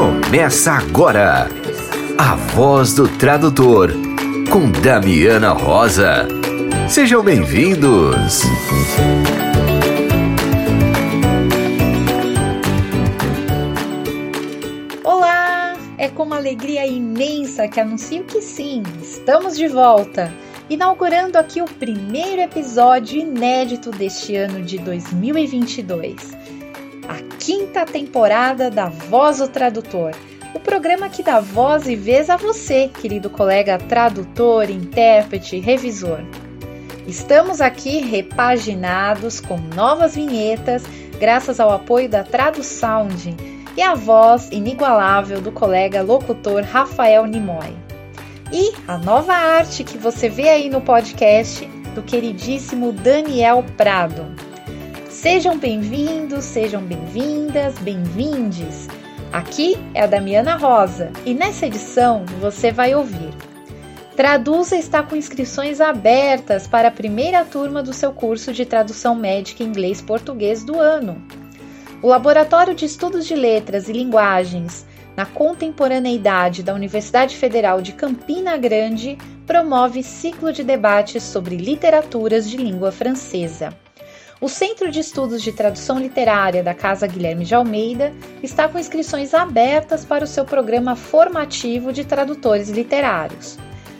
Começa agora a voz do tradutor com Damiana Rosa. Sejam bem-vindos. Olá! É com uma alegria imensa que anuncio que sim, estamos de volta, inaugurando aqui o primeiro episódio inédito deste ano de 2022 a quinta temporada da Voz do Tradutor, o programa que dá voz e vez a você, querido colega tradutor, intérprete, revisor. Estamos aqui repaginados com novas vinhetas, graças ao apoio da Tradusound e a voz inigualável do colega locutor Rafael Nimoy. E a nova arte que você vê aí no podcast do queridíssimo Daniel Prado. Sejam bem-vindos, sejam bem-vindas, bem-vindes. Aqui é a Damiana Rosa e nessa edição você vai ouvir. Traduza está com inscrições abertas para a primeira turma do seu curso de tradução médica inglês-português do ano. O Laboratório de Estudos de Letras e Linguagens na Contemporaneidade da Universidade Federal de Campina Grande promove ciclo de debates sobre literaturas de língua francesa. O Centro de Estudos de Tradução Literária da Casa Guilherme de Almeida está com inscrições abertas para o seu programa formativo de tradutores literários.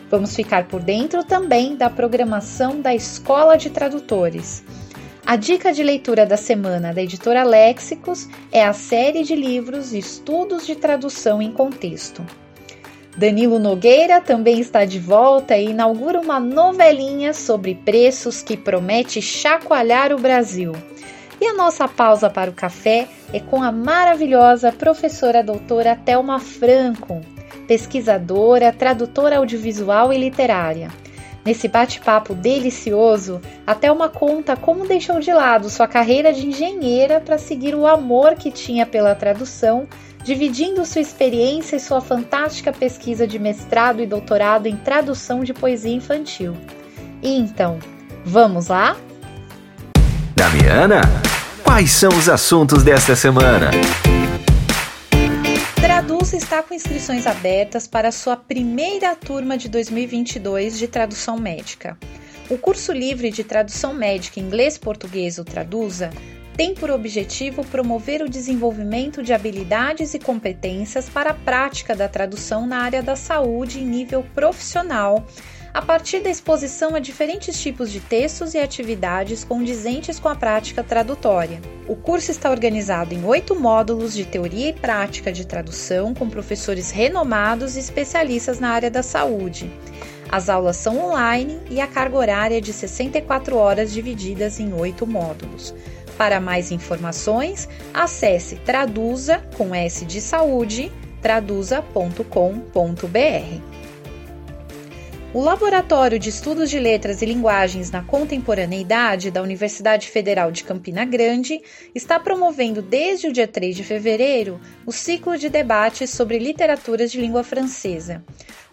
Vamos ficar por dentro também da programação da Escola de Tradutores. A dica de leitura da semana da editora Léxicos é a série de livros Estudos de Tradução em Contexto. Danilo Nogueira também está de volta e inaugura uma novelinha sobre preços que promete chacoalhar o Brasil. E a nossa pausa para o café é com a maravilhosa professora doutora Thelma Franco, pesquisadora, tradutora audiovisual e literária. Nesse bate-papo delicioso, a Thelma conta como deixou de lado sua carreira de engenheira para seguir o amor que tinha pela tradução dividindo sua experiência e sua fantástica pesquisa de mestrado e doutorado em tradução de poesia infantil. E então, vamos lá? Damiana, quais são os assuntos desta semana? Traduz está com inscrições abertas para a sua primeira turma de 2022 de tradução médica. O curso livre de tradução médica inglês-português, o Traduza, tem por objetivo promover o desenvolvimento de habilidades e competências para a prática da tradução na área da saúde em nível profissional, a partir da exposição a diferentes tipos de textos e atividades condizentes com a prática tradutória. O curso está organizado em oito módulos de teoria e prática de tradução com professores renomados e especialistas na área da saúde. As aulas são online e a carga horária é de 64 horas divididas em oito módulos. Para mais informações, acesse traduza com S de saúde, traduza.com.br. O Laboratório de Estudos de Letras e Linguagens na Contemporaneidade da Universidade Federal de Campina Grande está promovendo desde o dia 3 de fevereiro o ciclo de debates sobre literaturas de língua francesa.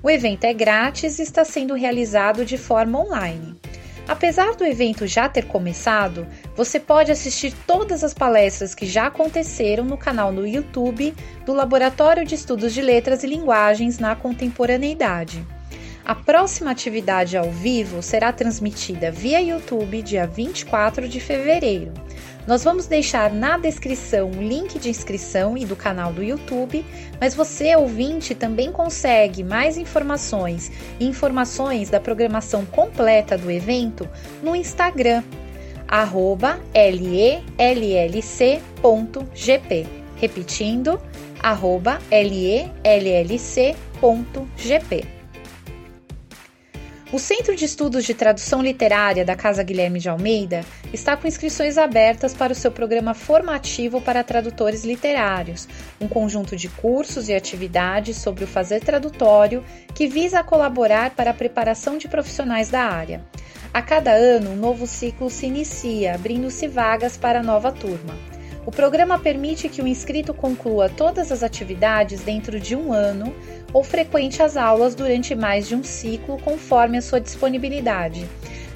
O evento é grátis e está sendo realizado de forma online. Apesar do evento já ter começado, você pode assistir todas as palestras que já aconteceram no canal no YouTube do Laboratório de Estudos de Letras e Linguagens na Contemporaneidade. A próxima atividade ao vivo será transmitida via YouTube dia 24 de fevereiro. Nós vamos deixar na descrição o link de inscrição e do canal do YouTube, mas você, ouvinte, também consegue mais informações e informações da programação completa do evento no Instagram, arroba lellc.gp. Repetindo, arroba lellc.gp. O Centro de Estudos de Tradução Literária da Casa Guilherme de Almeida está com inscrições abertas para o seu programa formativo para tradutores literários, um conjunto de cursos e atividades sobre o fazer tradutório que visa colaborar para a preparação de profissionais da área. A cada ano, um novo ciclo se inicia, abrindo-se vagas para a nova turma. O programa permite que o inscrito conclua todas as atividades dentro de um ano ou frequente as aulas durante mais de um ciclo, conforme a sua disponibilidade.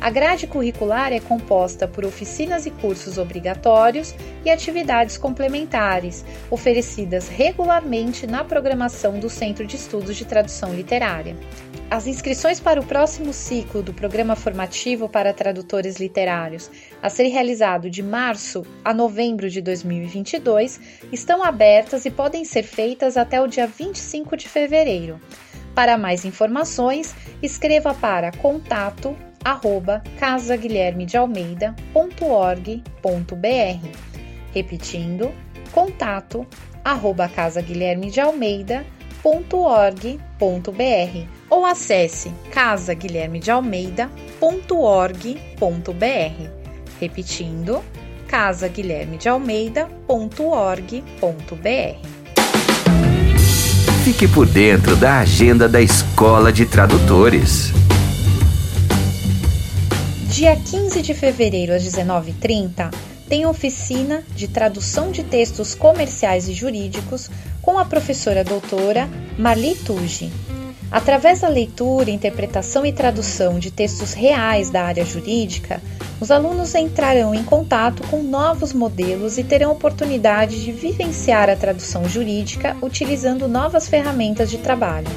A grade curricular é composta por oficinas e cursos obrigatórios e atividades complementares, oferecidas regularmente na programação do Centro de Estudos de Tradução Literária. As inscrições para o próximo ciclo do Programa Formativo para Tradutores Literários, a ser realizado de março a novembro de 2022, estão abertas e podem ser feitas até o dia 25 de fevereiro. Para mais informações, escreva para contato arroba casaguilhermedealmeida.org.br. Repetindo, contato arroba casaguilhermedealmeida.org.br ou acesse casaguilhermedealmeida.org.br. Repetindo, casaguilhermedealmeida.org.br. Fique por dentro da agenda da Escola de Tradutores. Dia 15 de fevereiro às 19h30 tem oficina de tradução de textos comerciais e jurídicos com a professora doutora Marli Tuji. Através da leitura, interpretação e tradução de textos reais da área jurídica, os alunos entrarão em contato com novos modelos e terão oportunidade de vivenciar a tradução jurídica utilizando novas ferramentas de trabalho.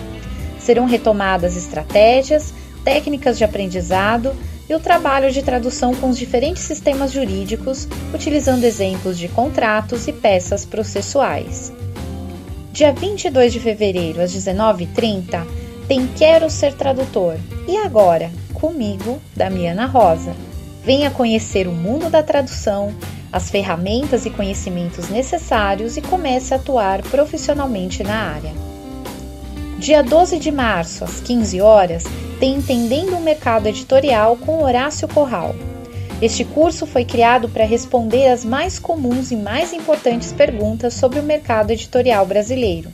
Serão retomadas estratégias, técnicas de aprendizado e o trabalho de tradução com os diferentes sistemas jurídicos, utilizando exemplos de contratos e peças processuais. Dia 22 de fevereiro, às 19h30, tem Quero Ser Tradutor. E agora, comigo, Damiana Rosa. Venha conhecer o mundo da tradução, as ferramentas e conhecimentos necessários e comece a atuar profissionalmente na área. Dia 12 de março, às 15 horas, tem Entendendo o Mercado Editorial com Horácio Corral. Este curso foi criado para responder às mais comuns e mais importantes perguntas sobre o mercado editorial brasileiro.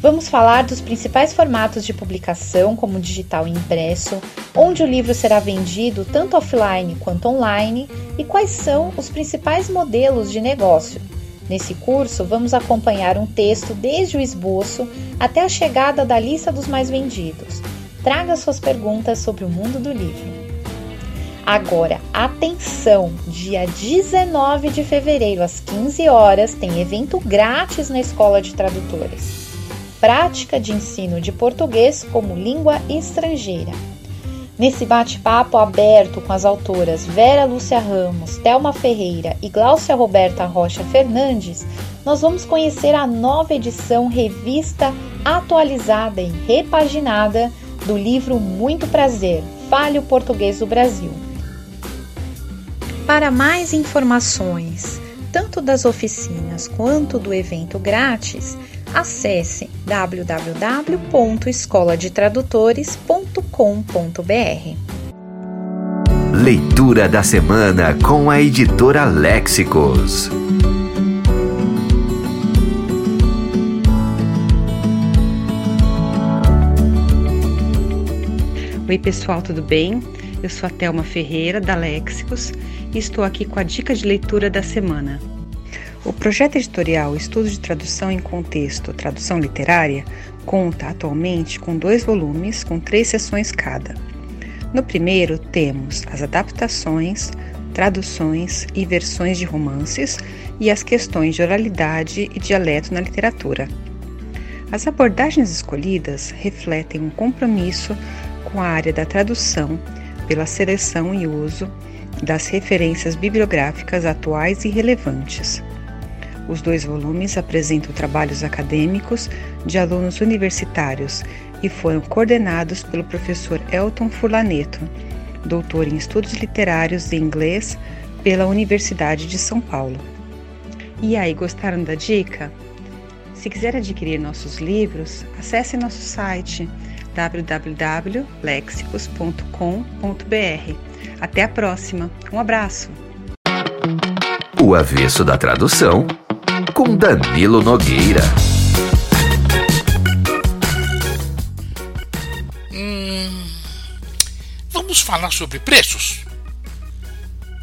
Vamos falar dos principais formatos de publicação, como digital e impresso, onde o livro será vendido tanto offline quanto online e quais são os principais modelos de negócio. Nesse curso, vamos acompanhar um texto desde o esboço até a chegada da lista dos mais vendidos traga suas perguntas sobre o mundo do livro. Agora, atenção! Dia 19 de fevereiro, às 15 horas, tem evento grátis na Escola de Tradutores. Prática de ensino de português como língua estrangeira. Nesse bate-papo aberto com as autoras Vera Lúcia Ramos, Thelma Ferreira e Gláucia Roberta Rocha Fernandes, nós vamos conhecer a nova edição revista atualizada e repaginada do livro Muito Prazer, Fale o Português do Brasil. Para mais informações, tanto das oficinas quanto do evento grátis, acesse www.escoladetradutores.com.br. Leitura da semana com a editora Léxicos. Oi, pessoal, tudo bem? Eu sou a Thelma Ferreira, da Léxicos, e estou aqui com a dica de leitura da semana. O projeto editorial Estudo de Tradução em Contexto, Tradução Literária, conta atualmente com dois volumes, com três sessões cada. No primeiro, temos as adaptações, traduções e versões de romances e as questões de oralidade e dialeto na literatura. As abordagens escolhidas refletem um compromisso com a área da tradução pela seleção e uso das referências bibliográficas atuais e relevantes. Os dois volumes apresentam trabalhos acadêmicos de alunos universitários e foram coordenados pelo professor Elton Furlaneto, doutor em estudos literários em inglês pela Universidade de São Paulo. E aí, gostaram da dica? Se quiser adquirir nossos livros, acesse nosso site www.lexicos.com.br. Até a próxima. Um abraço. O avesso da tradução com Danilo Nogueira. Hum, vamos falar sobre preços?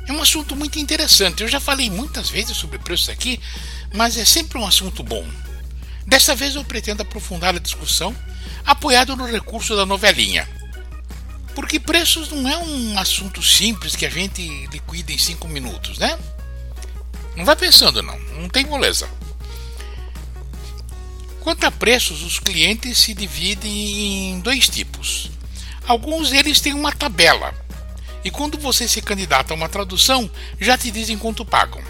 É um assunto muito interessante. Eu já falei muitas vezes sobre preços aqui, mas é sempre um assunto bom. Dessa vez eu pretendo aprofundar a discussão apoiado no recurso da novelinha. Porque preços não é um assunto simples que a gente liquida em cinco minutos, né? Não vai pensando não, não tem moleza. Quanto a preços, os clientes se dividem em dois tipos. Alguns deles têm uma tabela, e quando você se candidata a uma tradução, já te dizem quanto pagam.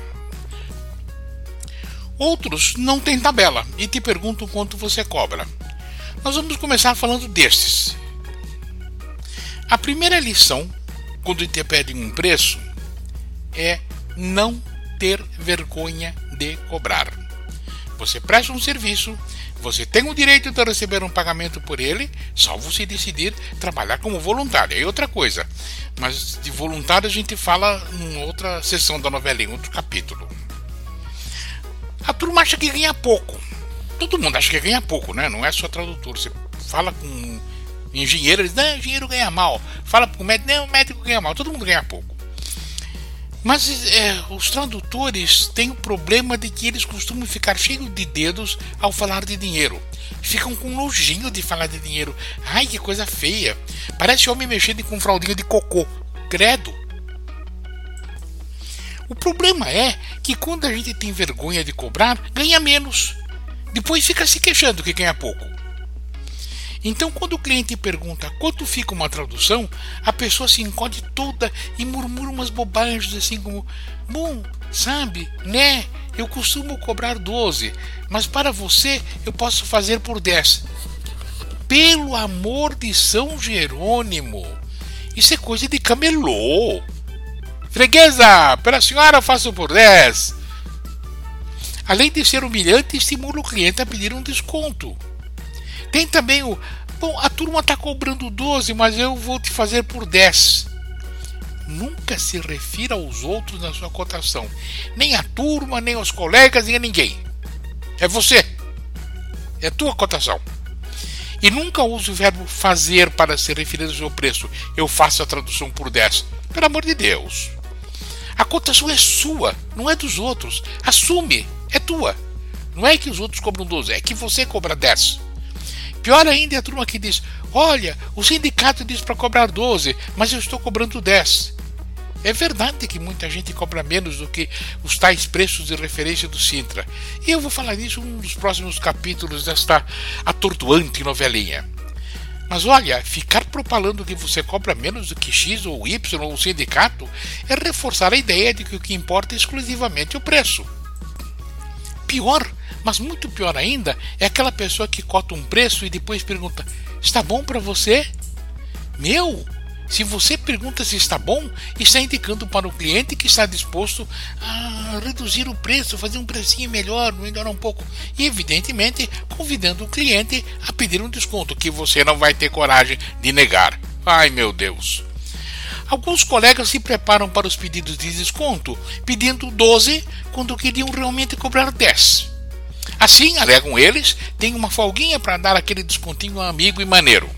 Outros não têm tabela e te perguntam quanto você cobra. Nós vamos começar falando destes. A primeira lição, quando te pedem um preço, é não ter vergonha de cobrar. Você presta um serviço, você tem o direito de receber um pagamento por ele, salvo se decidir trabalhar como voluntário. É outra coisa. Mas de voluntário a gente fala em outra sessão da novela, em outro capítulo. A turma acha que ganha pouco. Todo mundo acha que ganha pouco, né? Não é só tradutor. Você fala com engenheiro, eles não, engenheiro ganha mal. Fala com o médico, não, o médico ganha mal. Todo mundo ganha pouco. Mas é, os tradutores têm o problema de que eles costumam ficar cheios de dedos ao falar de dinheiro. Ficam com nojinho de falar de dinheiro. Ai, que coisa feia. Parece homem mexendo com fraldinha de cocô. Credo. O problema é que quando a gente tem vergonha de cobrar, ganha menos. Depois fica se queixando que ganha pouco. Então, quando o cliente pergunta quanto fica uma tradução, a pessoa se encode toda e murmura umas bobagens assim como: Bom, sabe, né? Eu costumo cobrar 12, mas para você eu posso fazer por 10. Pelo amor de São Jerônimo! Isso é coisa de camelô! Freguesa, pela senhora eu faço por 10. Além de ser humilhante, estimula o cliente a pedir um desconto. Tem também o. Bom, a turma está cobrando 12, mas eu vou te fazer por 10. Nunca se refira aos outros na sua cotação. Nem a turma, nem aos colegas, nem a ninguém. É você. É a tua cotação. E nunca use o verbo fazer para se referir ao seu preço. Eu faço a tradução por 10. Pelo amor de Deus. A cotação é sua, não é dos outros. Assume, é tua. Não é que os outros cobram 12, é que você cobra 10. Pior ainda é a turma que diz: Olha, o sindicato diz para cobrar 12, mas eu estou cobrando 10. É verdade que muita gente cobra menos do que os tais preços de referência do Sintra. E eu vou falar nisso em um dos próximos capítulos desta atordoante novelinha. Mas olha, ficar propalando que você cobra menos do que X ou Y ou o sindicato é reforçar a ideia de que o que importa é exclusivamente o preço. Pior, mas muito pior ainda, é aquela pessoa que cota um preço e depois pergunta: está bom para você? Meu, se você pergunta se está bom, está indicando para o cliente que está disposto a reduzir o preço, fazer um precinho melhor, melhorar um pouco. E, evidentemente, convidando o cliente a pedir um desconto que você não vai ter coragem de negar. Ai meu Deus! Alguns colegas se preparam para os pedidos de desconto, pedindo 12 quando queriam realmente cobrar 10. Assim, alegam eles, tem uma folguinha para dar aquele descontinho amigo e maneiro.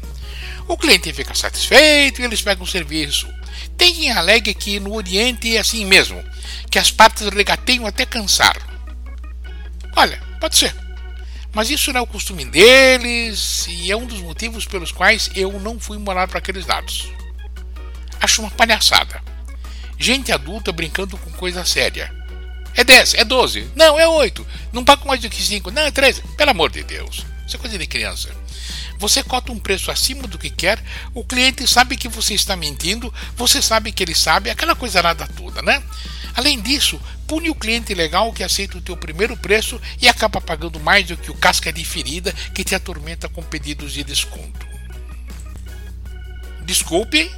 O cliente fica satisfeito e eles pegam o serviço. Tem quem alegue que no Oriente é assim mesmo, que as partes regateiam até cansar. Olha, pode ser. Mas isso não é o costume deles e é um dos motivos pelos quais eu não fui morar para aqueles lados. Acho uma palhaçada. Gente adulta brincando com coisa séria. É 10, é 12. Não, é 8. Não pago mais do que 5. Não, é 13. Pelo amor de Deus. Isso é coisa de criança. Você cota um preço acima do que quer, o cliente sabe que você está mentindo, você sabe que ele sabe, aquela coisa nada toda, né? Além disso, pune o cliente legal que aceita o teu primeiro preço e acaba pagando mais do que o casca de ferida que te atormenta com pedidos de desconto. Desculpe,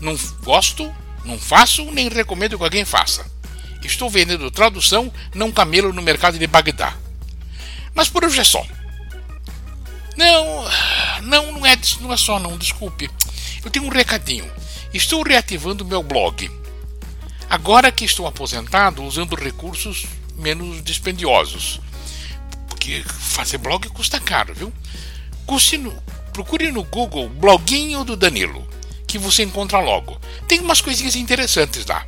não gosto, não faço, nem recomendo que alguém faça. Estou vendendo tradução, não camelo no mercado de Bagdá. Mas por hoje é só. Não, não, não é, não é só não, desculpe. Eu tenho um recadinho. Estou reativando meu blog. Agora que estou aposentado, usando recursos menos dispendiosos. Porque fazer blog custa caro, viu? procure no Google Bloguinho do Danilo, que você encontra logo. Tem umas coisinhas interessantes lá.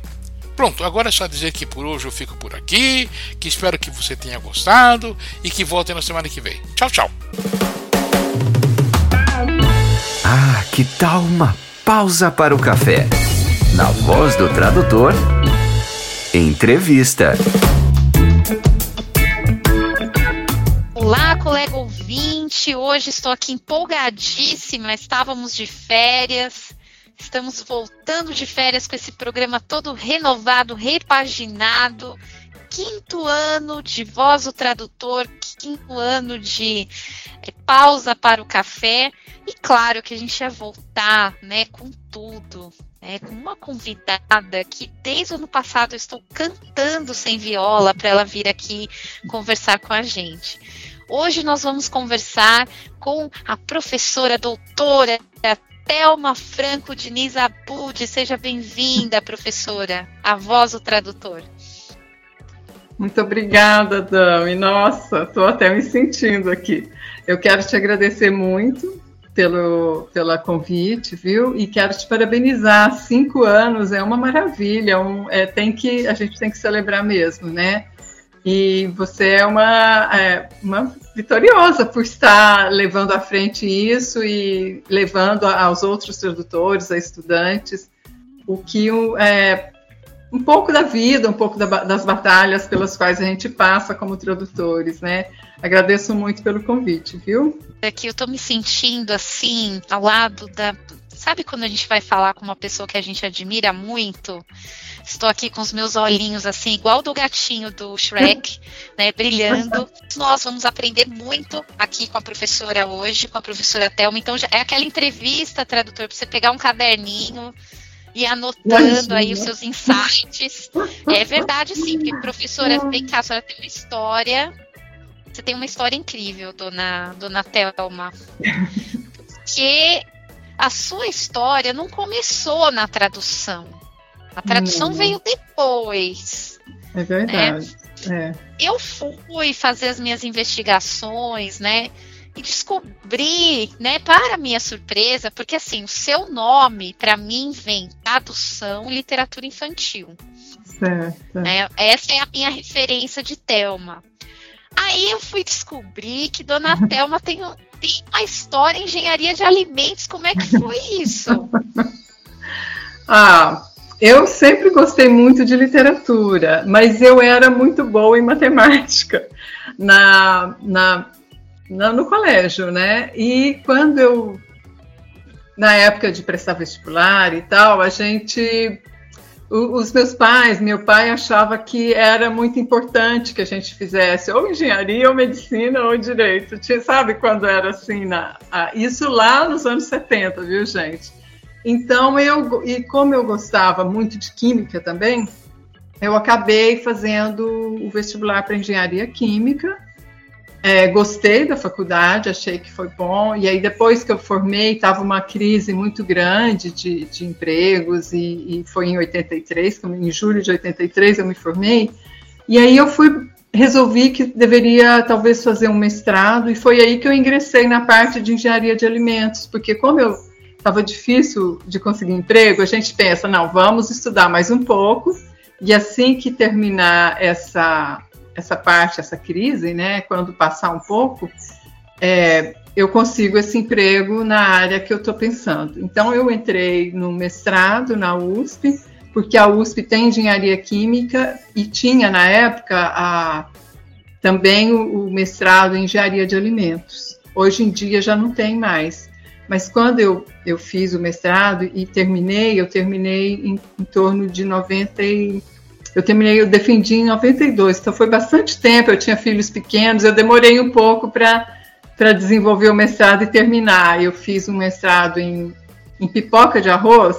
Pronto, agora é só dizer que por hoje eu fico por aqui, que espero que você tenha gostado e que volte na semana que vem. Tchau, tchau. Ah, que tal uma Pausa para o café. Na voz do tradutor, entrevista. Olá, colega ouvinte. Hoje estou aqui empolgadíssima. Estávamos de férias. Estamos voltando de férias com esse programa todo renovado, repaginado. Quinto ano de Voz o Tradutor, quinto ano de é, pausa para o café. E claro que a gente ia voltar né, com tudo, né, com uma convidada que desde o ano passado eu estou cantando sem viola para ela vir aqui conversar com a gente. Hoje nós vamos conversar com a professora doutora Thelma Franco Diniz Abud. Seja bem-vinda, professora, a voz do tradutor. Muito obrigada, Dami. Nossa, estou até me sentindo aqui. Eu quero te agradecer muito pelo pela convite, viu? E quero te parabenizar. Cinco anos é uma maravilha. Um, é, tem que a gente tem que celebrar mesmo, né? E você é uma, é, uma vitoriosa por estar levando à frente isso e levando aos outros tradutores, a estudantes, o que é, um pouco da vida, um pouco da, das batalhas pelas quais a gente passa como tradutores, né? Agradeço muito pelo convite, viu? É que eu estou me sentindo assim, ao lado da. Sabe quando a gente vai falar com uma pessoa que a gente admira muito? Estou aqui com os meus olhinhos assim, igual do gatinho do Shrek, né, brilhando. Nós vamos aprender muito aqui com a professora hoje, com a professora Thelma. Então, é aquela entrevista, tradutor, para você pegar um caderninho e anotando Imagina. aí os seus insights. É verdade, sim, porque professora, vem cá, a senhora tem uma história. Você tem uma história incrível, dona, dona Thelma. Porque a sua história não começou na tradução. A tradução hum. veio depois. É verdade. Né? É. Eu fui fazer as minhas investigações, né? E descobri, né, para minha surpresa, porque assim, o seu nome, para mim, vem tradução literatura infantil. Certo. Né? Essa é a minha referência de Thelma. Aí eu fui descobrir que Dona Thelma tem, tem uma história em engenharia de alimentos. Como é que foi isso? ah, eu sempre gostei muito de literatura, mas eu era muito boa em matemática na, na, na, no colégio, né? E quando eu, na época de prestar vestibular e tal, a gente os meus pais, meu pai achava que era muito importante que a gente fizesse ou engenharia, ou medicina, ou direito. Tinha, sabe quando era assim? Na, isso lá nos anos 70, viu, gente? Então, eu, e como eu gostava muito de química também, eu acabei fazendo o vestibular para engenharia química. É, gostei da faculdade, achei que foi bom. E aí, depois que eu formei, estava uma crise muito grande de, de empregos, e, e, foi em 83, em julho de 83 eu me formei. E aí eu fui, resolvi que deveria talvez fazer um mestrado, e foi aí que eu ingressei na parte de engenharia de alimentos, porque como eu estava difícil de conseguir emprego, a gente pensa, não, vamos estudar mais um pouco, e assim que terminar essa, essa parte, essa crise, né, quando passar um pouco, é, eu consigo esse emprego na área que eu estou pensando. Então, eu entrei no mestrado na USP, porque a USP tem engenharia química e tinha, na época, a, também o, o mestrado em engenharia de alimentos. Hoje em dia já não tem mais. Mas quando eu, eu fiz o mestrado e terminei, eu terminei em, em torno de 90 e, eu terminei, eu defendi em 92, então foi bastante tempo, eu tinha filhos pequenos, eu demorei um pouco para desenvolver o mestrado e terminar. Eu fiz um mestrado em, em pipoca de arroz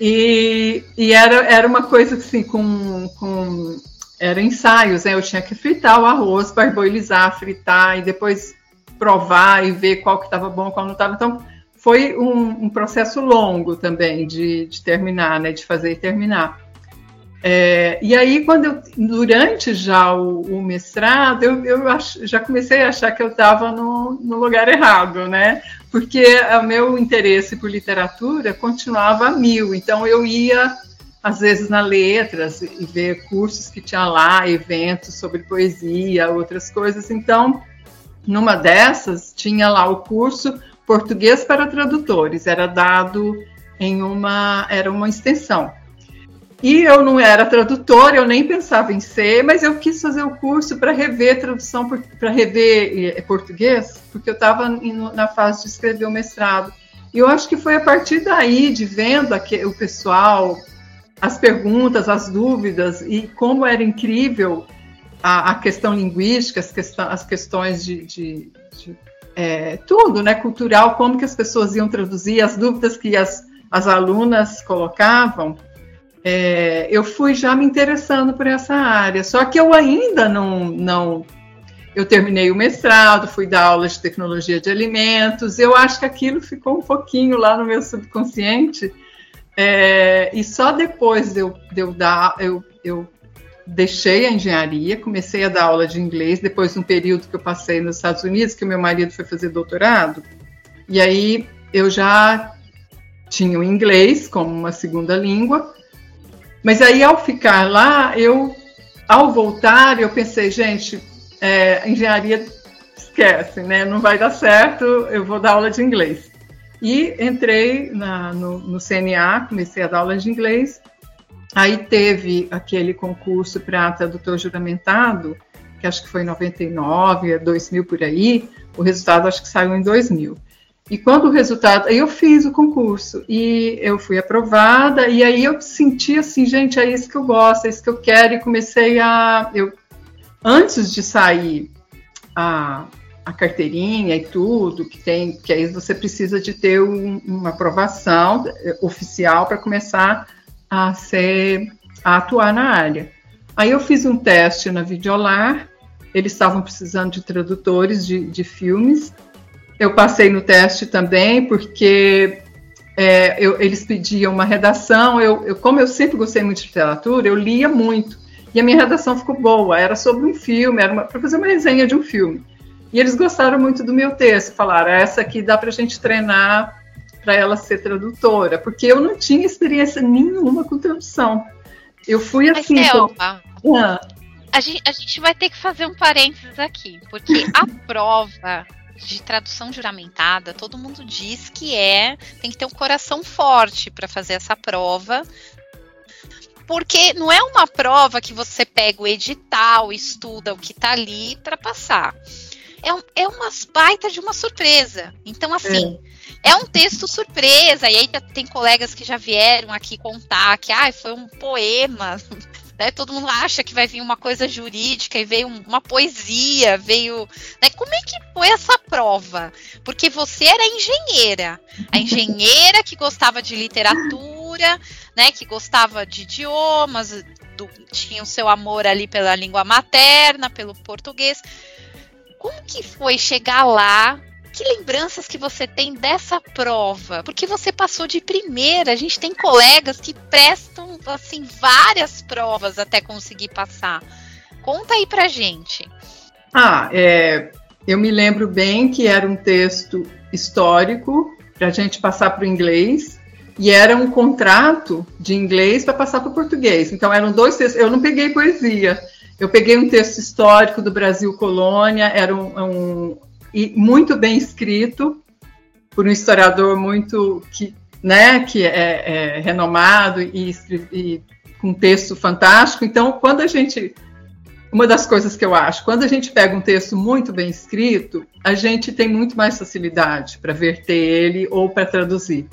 e, e era, era uma coisa assim, com, com era ensaios, né? Eu tinha que fritar o arroz, parboilizar, fritar e depois provar e ver qual que estava bom, qual não estava. Então, foi um, um processo longo também de, de, terminar, né, de fazer e terminar. É, e aí, quando eu, durante já o, o mestrado, eu, eu ach, já comecei a achar que eu estava no, no, lugar errado, né? Porque o meu interesse por literatura continuava a mil, então eu ia, às vezes, na letras e ver cursos que tinha lá, eventos sobre poesia, outras coisas. Então, numa dessas, tinha lá o curso Português para Tradutores, era dado em uma era uma extensão. E eu não era tradutora, eu nem pensava em ser, mas eu quis fazer o curso para rever tradução, para rever eh, português, porque eu estava na fase de escrever o mestrado. E eu acho que foi a partir daí, de vendo o pessoal, as perguntas, as dúvidas, e como era incrível a, a questão linguística, as, questão, as questões de, de, de é, tudo, né, cultural, como que as pessoas iam traduzir, as dúvidas que as, as alunas colocavam, é, eu fui já me interessando por essa área. Só que eu ainda não, não. Eu terminei o mestrado, fui dar aula de tecnologia de alimentos. Eu acho que aquilo ficou um pouquinho lá no meu subconsciente. É, e só depois de eu, de eu dar, eu, eu deixei a engenharia, comecei a dar aula de inglês, depois de um período que eu passei nos Estados Unidos, que o meu marido foi fazer doutorado. E aí eu já tinha o inglês como uma segunda língua, mas aí, ao ficar lá, eu, ao voltar, eu pensei, gente, é, engenharia esquece, né? Não vai dar certo, eu vou dar aula de inglês. E entrei na, no, no CNA, comecei a dar aula de inglês. Aí teve aquele concurso para tradutor juramentado, que acho que foi em 99, 2000 por aí. O resultado acho que saiu em 2000. E quando o resultado, aí eu fiz o concurso e eu fui aprovada e aí eu senti assim, gente, é isso que eu gosto, é isso que eu quero e comecei a, eu antes de sair a, a carteirinha e tudo que tem, que aí você precisa de ter um, uma aprovação oficial para começar a ser a atuar na área. Aí eu fiz um teste na Videolar, eles estavam precisando de tradutores de, de filmes eu passei no teste também, porque é, eu, eles pediam uma redação. Eu, eu, como eu sempre gostei muito de literatura, eu lia muito. E a minha redação ficou boa. Era sobre um filme, era para fazer uma resenha de um filme. E eles gostaram muito do meu texto. Falaram: essa aqui dá para a gente treinar para ela ser tradutora, porque eu não tinha experiência nenhuma com tradução. Eu fui assim. Mas, Selma, ah. a, gente, a gente vai ter que fazer um parênteses aqui, porque a prova de tradução juramentada, todo mundo diz que é, tem que ter um coração forte para fazer essa prova. Porque não é uma prova que você pega o edital, estuda o que está ali para passar. É, um, é uma baita de uma surpresa. Então, assim, é. É. um texto surpresa. E aí tem colegas que já vieram aqui contar que ah, foi um poema né? Todo mundo acha que vai vir uma coisa jurídica e veio uma poesia, veio. Né? Como é que foi essa prova? Porque você era engenheira, a engenheira que gostava de literatura, né? Que gostava de idiomas, do, tinha o seu amor ali pela língua materna, pelo português. Como que foi chegar lá que lembranças que você tem dessa prova? Porque você passou de primeira. A gente tem colegas que prestam assim várias provas até conseguir passar. Conta aí pra gente. Ah, é, eu me lembro bem que era um texto histórico para a gente passar para o inglês e era um contrato de inglês para passar para o português. Então eram dois textos. Eu não peguei poesia. Eu peguei um texto histórico do Brasil colônia. Era um, um e muito bem escrito por um historiador muito que, né, que é, é renomado e, e com um texto fantástico. Então, quando a gente uma das coisas que eu acho, quando a gente pega um texto muito bem escrito, a gente tem muito mais facilidade para verter ele ou para traduzir.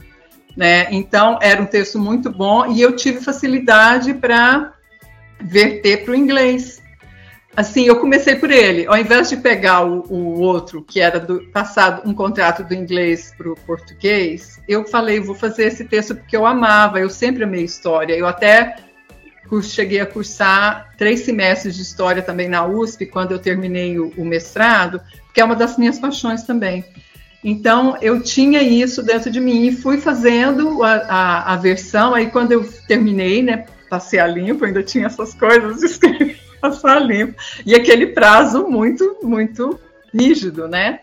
Né? Então, era um texto muito bom e eu tive facilidade para verter para o inglês. Assim, eu comecei por ele. Ao invés de pegar o, o outro, que era do passado, um contrato do inglês para o português, eu falei, vou fazer esse texto porque eu amava, eu sempre amei história. Eu até cheguei a cursar três semestres de história também na USP, quando eu terminei o, o mestrado, que é uma das minhas paixões também. Então, eu tinha isso dentro de mim e fui fazendo a, a, a versão. Aí, quando eu terminei, né, passei a limpo, ainda tinha essas coisas de escrever passar limpo. E aquele prazo muito, muito rígido, né?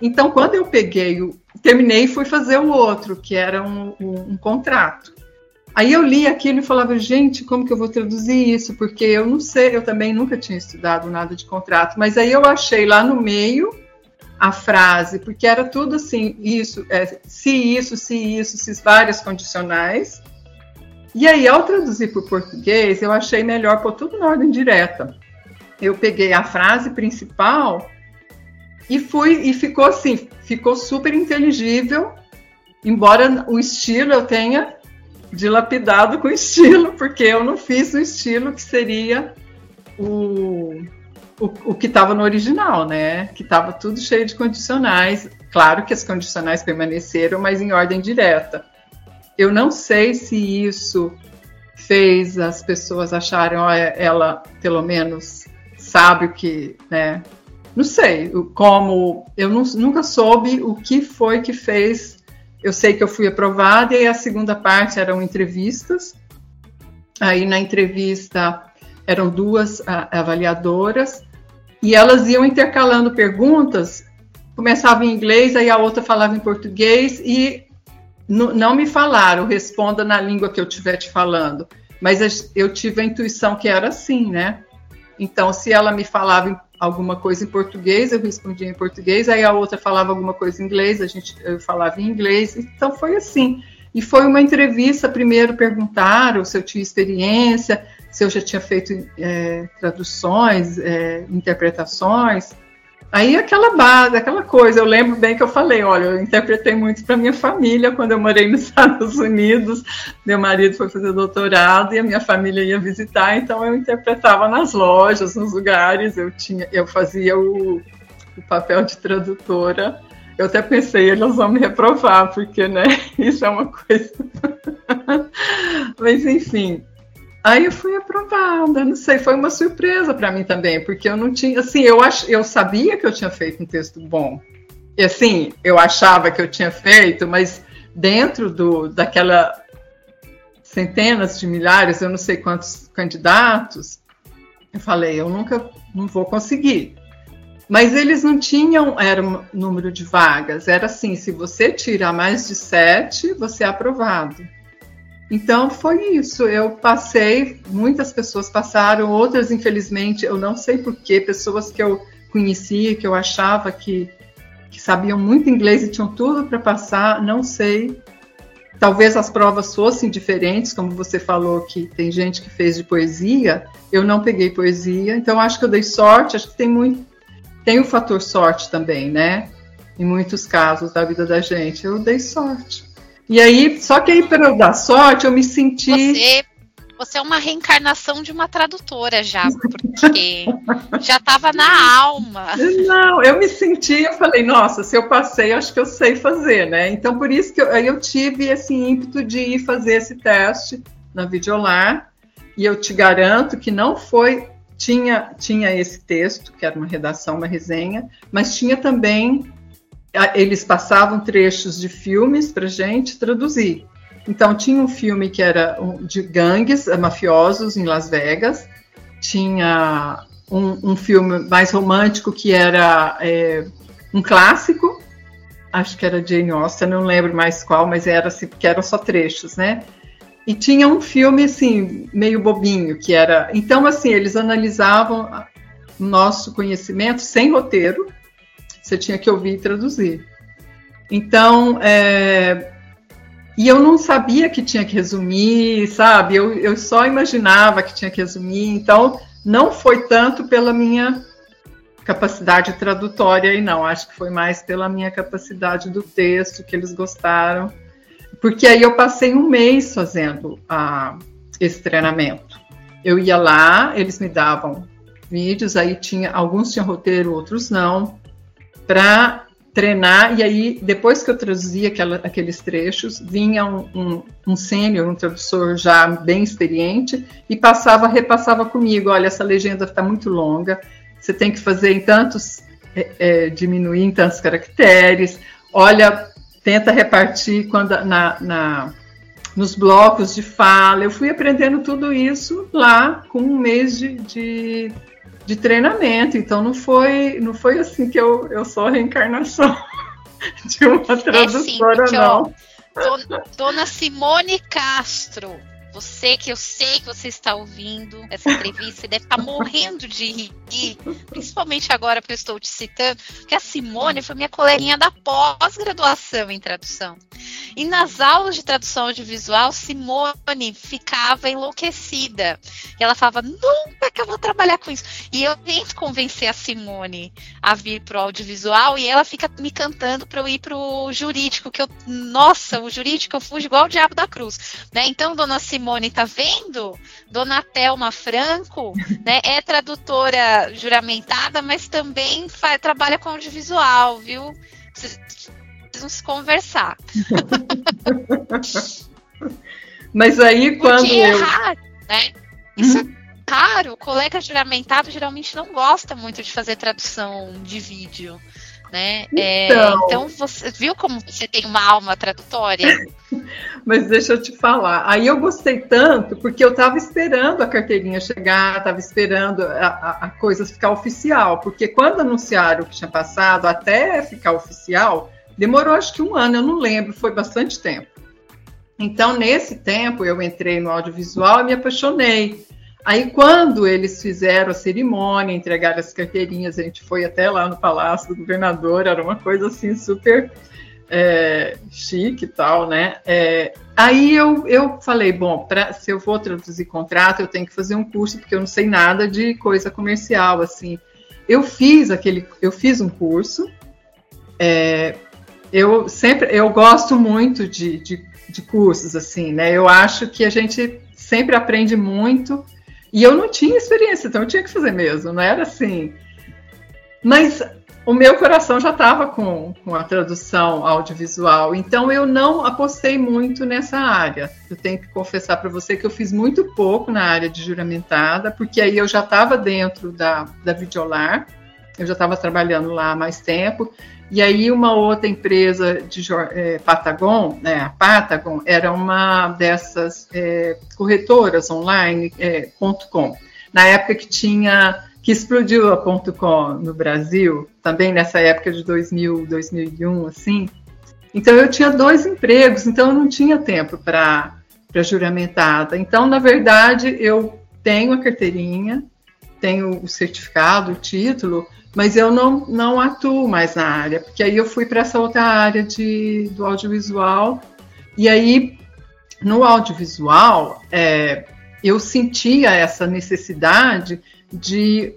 Então, quando eu peguei, o, terminei e fui fazer o outro, que era um, um, um, contrato. Aí eu li aquilo e falava, gente, como que eu vou traduzir isso? Porque eu não sei, eu também nunca tinha estudado nada de contrato, mas aí eu achei lá no meio a frase, porque era tudo assim, isso, é, se isso, se isso, se várias condicionais. E aí, ao traduzir para o português, eu achei melhor pôr tudo na ordem direta. Eu peguei a frase principal e fui e ficou assim, ficou super inteligível, embora o estilo eu tenha dilapidado com o estilo, porque eu não fiz o estilo que seria o o, o que estava no original, né? Que estava tudo cheio de condicionais. Claro que as condicionais permaneceram, mas em ordem direta. Eu não sei se isso fez as pessoas acharem, ó, ela pelo menos sabe o que, né? Não sei como, eu não, nunca soube o que foi que fez. Eu sei que eu fui aprovada e a segunda parte eram entrevistas. Aí na entrevista eram duas avaliadoras e elas iam intercalando perguntas, começava em inglês, aí a outra falava em português e não me falaram, responda na língua que eu estiver te falando. Mas eu tive a intuição que era assim, né? Então, se ela me falava alguma coisa em português, eu respondia em português, aí a outra falava alguma coisa em inglês, a gente eu falava em inglês. Então foi assim. E foi uma entrevista, primeiro perguntaram se eu tinha experiência, se eu já tinha feito é, traduções, é, interpretações. Aí aquela base, aquela coisa, eu lembro bem que eu falei, olha, eu interpretei muito para minha família quando eu morei nos Estados Unidos. Meu marido foi fazer doutorado e a minha família ia visitar, então eu interpretava nas lojas, nos lugares, eu tinha, eu fazia o, o papel de tradutora. Eu até pensei, eles vão me reprovar, porque, né, isso é uma coisa. Mas enfim, Aí eu fui aprovada, não sei, foi uma surpresa para mim também, porque eu não tinha, assim, eu ach, eu sabia que eu tinha feito um texto bom. E assim, eu achava que eu tinha feito, mas dentro do daquela centenas de milhares, eu não sei quantos candidatos, eu falei, eu nunca não vou conseguir. Mas eles não tinham era um número de vagas, era assim, se você tirar mais de sete, você é aprovado. Então foi isso. Eu passei, muitas pessoas passaram, outras, infelizmente, eu não sei porquê, pessoas que eu conhecia, que eu achava que, que sabiam muito inglês e tinham tudo para passar, não sei. Talvez as provas fossem diferentes, como você falou que tem gente que fez de poesia, eu não peguei poesia, então acho que eu dei sorte, acho que tem muito. Tem o fator sorte também, né? Em muitos casos da vida da gente. Eu dei sorte. E aí, só que aí para eu dar sorte, eu me senti. Você, você é uma reencarnação de uma tradutora já, porque já estava na alma. Não, eu me senti, eu falei, nossa, se eu passei, acho que eu sei fazer, né? Então, por isso que eu, eu tive esse ímpeto de ir fazer esse teste na Videolar, e eu te garanto que não foi. Tinha, tinha esse texto, que era uma redação, uma resenha, mas tinha também eles passavam trechos de filmes para gente traduzir. Então tinha um filme que era de gangues eh, mafiosos em Las Vegas, tinha um, um filme mais romântico que era é, um clássico, acho que era Jane Austen, não lembro mais qual, mas era assim, eram só trechos, né? E tinha um filme assim meio bobinho que era, então assim eles analisavam nosso conhecimento sem roteiro você tinha que ouvir e traduzir. Então, é, e eu não sabia que tinha que resumir, sabe? Eu, eu só imaginava que tinha que resumir, então não foi tanto pela minha capacidade tradutória e não, acho que foi mais pela minha capacidade do texto que eles gostaram, porque aí eu passei um mês fazendo a, esse treinamento. Eu ia lá, eles me davam vídeos, aí tinha alguns tinham roteiro, outros não para treinar, e aí, depois que eu traduzia aquela, aqueles trechos, vinha um, um, um sênior, um tradutor já bem experiente, e passava, repassava comigo, olha, essa legenda está muito longa, você tem que fazer em tantos, é, é, diminuir em tantos caracteres, olha, tenta repartir quando na, na, nos blocos de fala, eu fui aprendendo tudo isso lá com um mês de, de de treinamento. Então não foi, não foi assim que eu, eu sou a reencarnação de uma tradutora, é sim, não. Ó, Dona Simone Castro você que eu sei que você está ouvindo essa entrevista, deve estar morrendo de rir, principalmente agora que eu estou te citando, que a Simone foi minha coleguinha da pós-graduação em tradução. E nas aulas de tradução audiovisual, Simone ficava enlouquecida. E ela falava: nunca que eu vou trabalhar com isso. E eu tento convencer a Simone a vir pro audiovisual e ela fica me cantando para eu ir pro jurídico, que eu, nossa, o jurídico eu fujo igual o diabo da cruz, né? Então, dona Simone, tá vendo? Dona Thelma Franco, né, é tradutora juramentada, mas também faz, trabalha com audiovisual, viu? Vocês precisam se conversar. mas aí quando é raro, né? Isso hum? é raro. O colega juramentado geralmente não gosta muito de fazer tradução de vídeo né? É, então, é, então você viu como você tem uma alma tradutória? Mas deixa eu te falar. Aí eu gostei tanto porque eu estava esperando a carteirinha chegar, estava esperando a, a, a, coisa ficar oficial, porque quando anunciaram o que tinha passado até ficar oficial, demorou acho que um ano, eu não lembro, foi bastante tempo. Então, nesse tempo, eu entrei no audiovisual e me apaixonei. Aí, quando eles fizeram a cerimônia, entregaram as carteirinhas, a gente foi até lá no Palácio do Governador, era uma coisa assim super é, chique e tal, né? É, aí eu, eu falei, bom, pra, se eu vou traduzir contrato, eu tenho que fazer um curso, porque eu não sei nada de coisa comercial, assim. Eu fiz aquele, eu fiz um curso, é, eu sempre, eu gosto muito de, de, de cursos, assim, né? Eu acho que a gente sempre aprende muito e eu não tinha experiência, então eu tinha que fazer mesmo, não era assim. Mas o meu coração já estava com, com a tradução audiovisual, então eu não apostei muito nessa área. Eu tenho que confessar para você que eu fiz muito pouco na área de juramentada, porque aí eu já estava dentro da, da Videolar, eu já estava trabalhando lá há mais tempo, e aí uma outra empresa de é, Patagon, né, a Patagon, era uma dessas é, corretoras online, é, .com. Na época que tinha, que explodiu a .com no Brasil, também nessa época de 2000, 2001, assim. Então eu tinha dois empregos, então eu não tinha tempo para juramentada. Então, na verdade, eu tenho a carteirinha, tenho o certificado, o título, mas eu não, não atuo mais na área, porque aí eu fui para essa outra área de, do audiovisual, e aí no audiovisual é, eu sentia essa necessidade de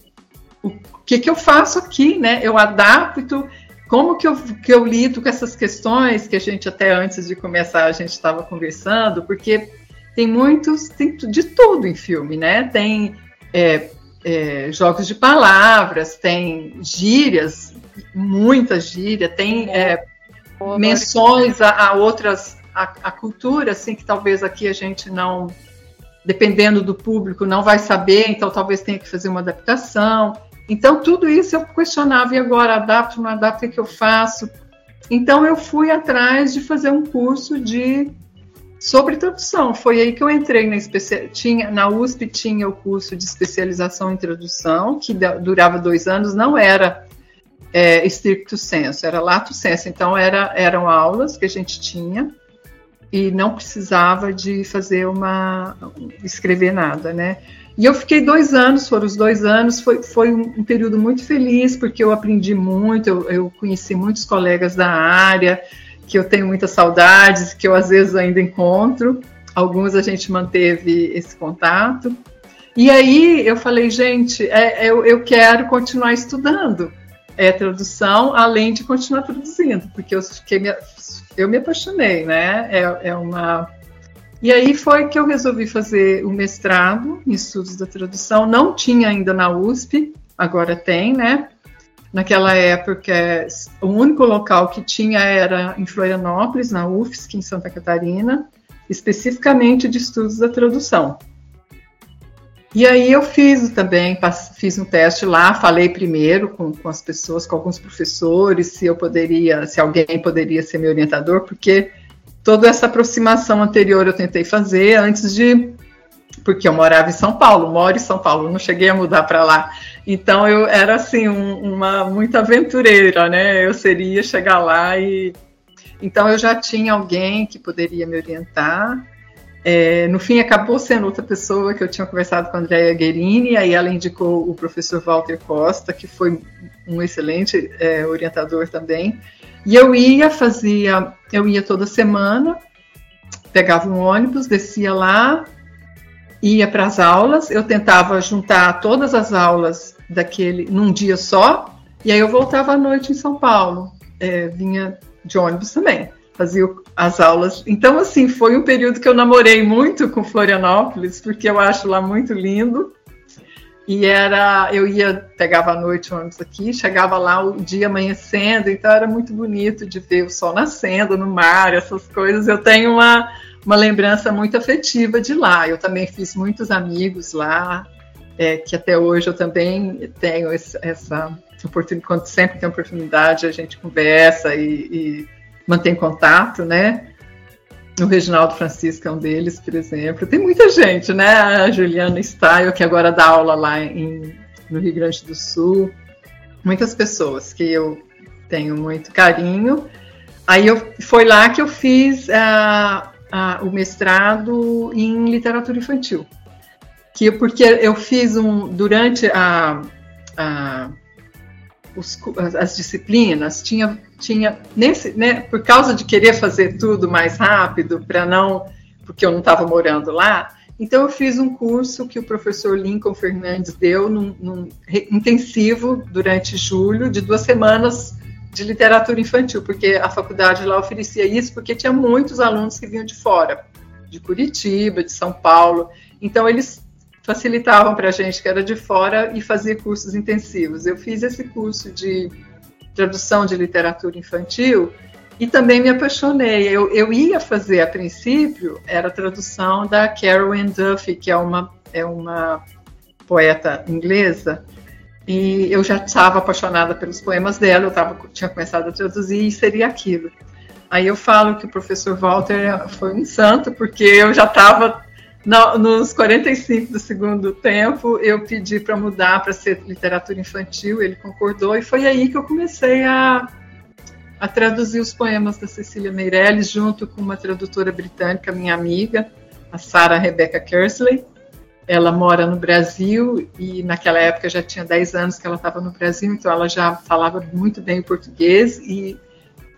o que, que eu faço aqui, né? Eu adapto, como que eu, que eu lido com essas questões que a gente até antes de começar a gente estava conversando, porque tem muitos, tem de tudo em filme, né? Tem é, é, jogos de palavras, tem gírias, muita gíria, tem é, menções a, a outras, a, a, cultura, assim, que talvez aqui a gente não, dependendo do público, não vai saber, então talvez tenha que fazer uma adaptação. Então, tudo isso eu questionava, e agora adapto, não adapto, o que eu faço? Então, eu fui atrás de fazer um curso de sobre tradução. Foi aí que eu entrei na especial... tinha na USP tinha o curso de especialização em tradução que durava dois anos, não era é, stricto senso, era lato senso. Então era, eram aulas que a gente tinha e não precisava de fazer uma escrever nada, né? E eu fiquei dois anos, foram os dois anos, foi, foi um, período muito feliz, porque eu aprendi muito, eu, eu conheci muitos colegas da área, que eu tenho muitas saudades, que eu às vezes ainda encontro. Alguns a gente manteve esse contato. E aí eu falei, gente, é, eu, eu quero continuar estudando é, tradução, além de continuar traduzindo, porque eu fiquei me, eu me apaixonei, né? É, é uma e aí foi que eu resolvi fazer o mestrado em estudos da tradução. Não tinha ainda na USP, agora tem, né? Naquela época, o único local que tinha era em Florianópolis, na UFSC, em Santa Catarina, especificamente de estudos da tradução. E aí eu fiz também, fiz um teste lá, falei primeiro com, com as pessoas, com alguns professores, se eu poderia, se alguém poderia ser meu orientador, porque toda essa aproximação anterior eu tentei fazer antes de porque eu morava em São Paulo, moro em São Paulo, não cheguei a mudar para lá. Então eu era assim um, uma muito aventureira, né? Eu seria chegar lá e então eu já tinha alguém que poderia me orientar. É, no fim, acabou sendo outra pessoa que eu tinha conversado com a Andrea Guerini, aí ela indicou o professor Walter Costa, que foi um excelente é, orientador também. E eu ia, fazia, eu ia toda semana, pegava um ônibus, descia lá, ia para as aulas, eu tentava juntar todas as aulas daquele num dia só, e aí eu voltava à noite em São Paulo, é, vinha de ônibus também, fazia as aulas. Então, assim, foi um período que eu namorei muito com Florianópolis, porque eu acho lá muito lindo. E era, eu ia, pegava a noite ônibus aqui, chegava lá o dia amanhecendo, então era muito bonito de ver o sol nascendo no mar, essas coisas. Eu tenho uma, uma lembrança muito afetiva de lá. Eu também fiz muitos amigos lá, é, que até hoje eu também tenho essa oportunidade, quando sempre tem oportunidade, a gente conversa e, e mantém contato, né? O Reginaldo Francisco é um deles, por exemplo. Tem muita gente, né? A Juliana Style, que agora dá aula lá em, no Rio Grande do Sul. Muitas pessoas que eu tenho muito carinho. Aí eu, foi lá que eu fiz uh, uh, o mestrado em literatura infantil. Que, porque eu fiz um. Durante a, a os, as disciplinas, tinha, tinha nesse, né, por causa de querer fazer tudo mais rápido, para não, porque eu não estava morando lá, então eu fiz um curso que o professor Lincoln Fernandes deu num, num intensivo durante julho, de duas semanas de literatura infantil, porque a faculdade lá oferecia isso, porque tinha muitos alunos que vinham de fora, de Curitiba, de São Paulo. Então eles facilitavam para a gente que era de fora e fazia cursos intensivos. Eu fiz esse curso de tradução de literatura infantil e também me apaixonei. Eu, eu ia fazer a princípio era a tradução da Carol Ann Duffy, que é uma é uma poeta inglesa. E eu já estava apaixonada pelos poemas dela, eu tava, tinha começado a traduzir e seria aquilo. Aí eu falo que o professor Walter foi um santo, porque eu já estava no, nos 45 do segundo tempo, eu pedi para mudar para ser literatura infantil, ele concordou, e foi aí que eu comecei a, a traduzir os poemas da Cecília Meirelles, junto com uma tradutora britânica, minha amiga, a Sarah Rebecca Kersley. Ela mora no Brasil e naquela época já tinha 10 anos que ela estava no Brasil, então ela já falava muito bem o português e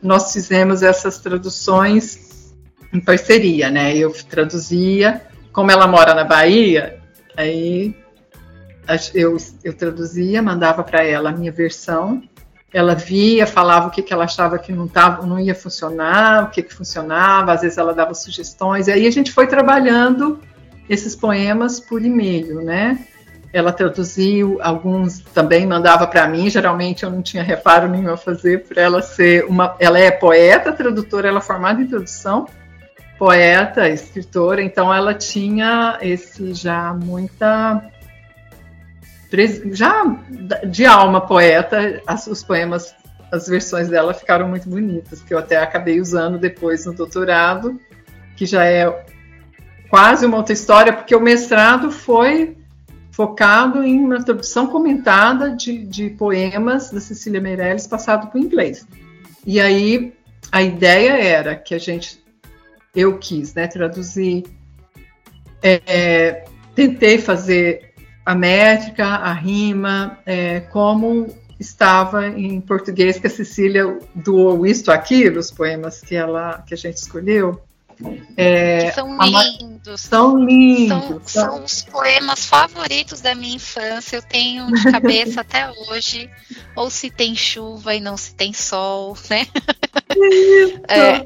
nós fizemos essas traduções em parceria, né? Eu traduzia como ela mora na Bahia, aí eu, eu traduzia, mandava para ela a minha versão, ela via, falava o que, que ela achava que não, tava, não ia funcionar, o que, que funcionava, às vezes ela dava sugestões, e aí a gente foi trabalhando esses poemas por e-mail, né? Ela traduziu, alguns também mandava para mim, geralmente eu não tinha reparo nenhum a fazer por ela ser uma. Ela é poeta, tradutora, ela é formada em tradução, poeta, escritora, então ela tinha esse já muita já de alma poeta, os poemas, as versões dela ficaram muito bonitas, que eu até acabei usando depois no doutorado, que já é quase uma outra história, porque o mestrado foi focado em uma tradução comentada de, de poemas da Cecília Meirelles passado para o inglês. E aí a ideia era que a gente eu quis né, traduzir. É, é, tentei fazer a métrica, a rima, é, como estava em português que a Cecília doou isto, aquilo, os poemas que ela que a gente escolheu. É, são lindos. São lindos. São, são, os poemas favoritos da minha infância. Eu tenho de cabeça até hoje. Ou se tem chuva e não se tem sol, né? Isso. É,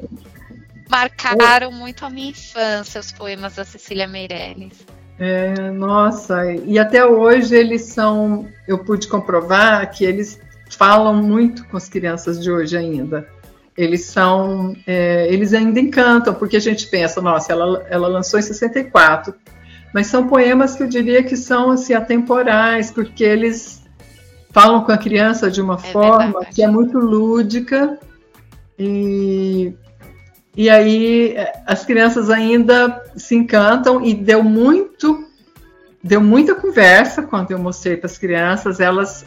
marcaram muito a minha infância, os poemas da Cecília Meirelles. É, nossa, e até hoje eles são, eu pude comprovar que eles falam muito com as crianças de hoje ainda. Eles são, é, eles ainda encantam, porque a gente pensa, nossa, ela, ela lançou em 64, mas são poemas que eu diria que são assim atemporais, porque eles falam com a criança de uma é forma verdade. que é muito lúdica e e aí as crianças ainda se encantam e deu muito, deu muita conversa quando eu mostrei para as crianças. Elas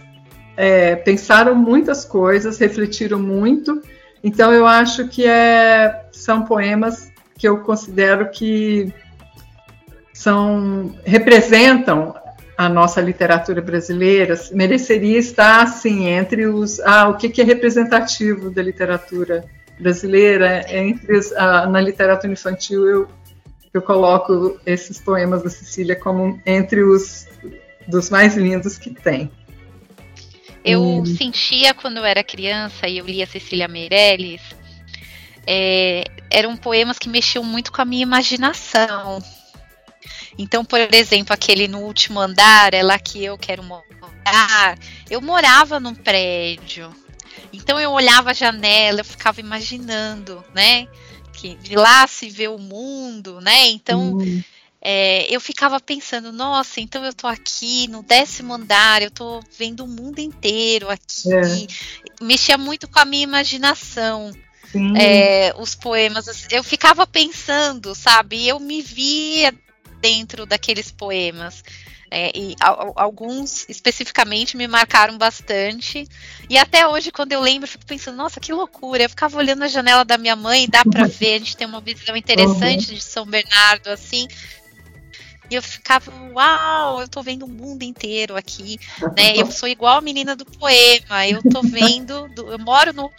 é, pensaram muitas coisas, refletiram muito. Então eu acho que é, são poemas que eu considero que são representam a nossa literatura brasileira, mereceria estar assim entre os ah, o que, que é representativo da literatura brasileira entre os, ah, na literatura infantil eu eu coloco esses poemas da Cecília como entre os dos mais lindos que tem. Eu hum. sentia quando eu era criança e eu lia Cecília Meirelles, é, eram poemas que mexiam muito com a minha imaginação. Então, por exemplo, aquele no último andar, é lá que eu quero morar. Eu morava num prédio. Então eu olhava a janela, eu ficava imaginando, né? Que de lá se vê o mundo, né? Então hum. é, eu ficava pensando, nossa, então eu tô aqui no décimo andar, eu tô vendo o mundo inteiro aqui. É. Mexia muito com a minha imaginação. É, os poemas, eu ficava pensando, sabe? Eu me via dentro daqueles poemas. É, e alguns especificamente me marcaram bastante. E até hoje, quando eu lembro, eu fico pensando, nossa, que loucura. Eu ficava olhando a janela da minha mãe e dá para ver, a gente tem uma visão interessante uhum. de São Bernardo, assim. E eu ficava, uau, eu tô vendo o mundo inteiro aqui, né? Eu sou igual a menina do poema, eu tô vendo, eu moro no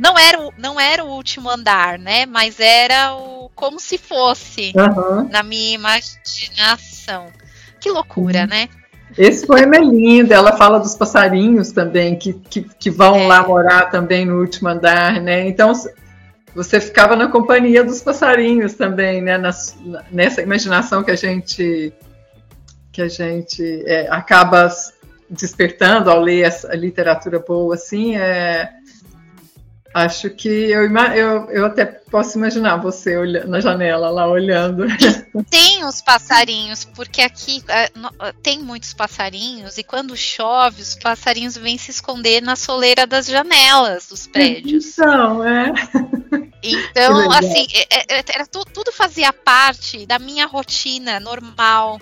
não era, o, não era o último andar, né? Mas era o como se fosse uhum. na minha imaginação. Que loucura, uhum. né? Esse poema é lindo, ela fala dos passarinhos também, que, que, que vão é. lá morar também no último andar, né? Então você ficava na companhia dos passarinhos também, né? Nas, nessa imaginação que a gente que a gente é, acaba despertando ao ler essa literatura boa, assim, é, Acho que eu, eu, eu até posso imaginar você olhando, na janela lá olhando. Tem os passarinhos, porque aqui uh, tem muitos passarinhos, e quando chove, os passarinhos vêm se esconder na soleira das janelas dos prédios. Então, é. Então, assim, é, é, era, tudo, fazia parte da minha rotina normal.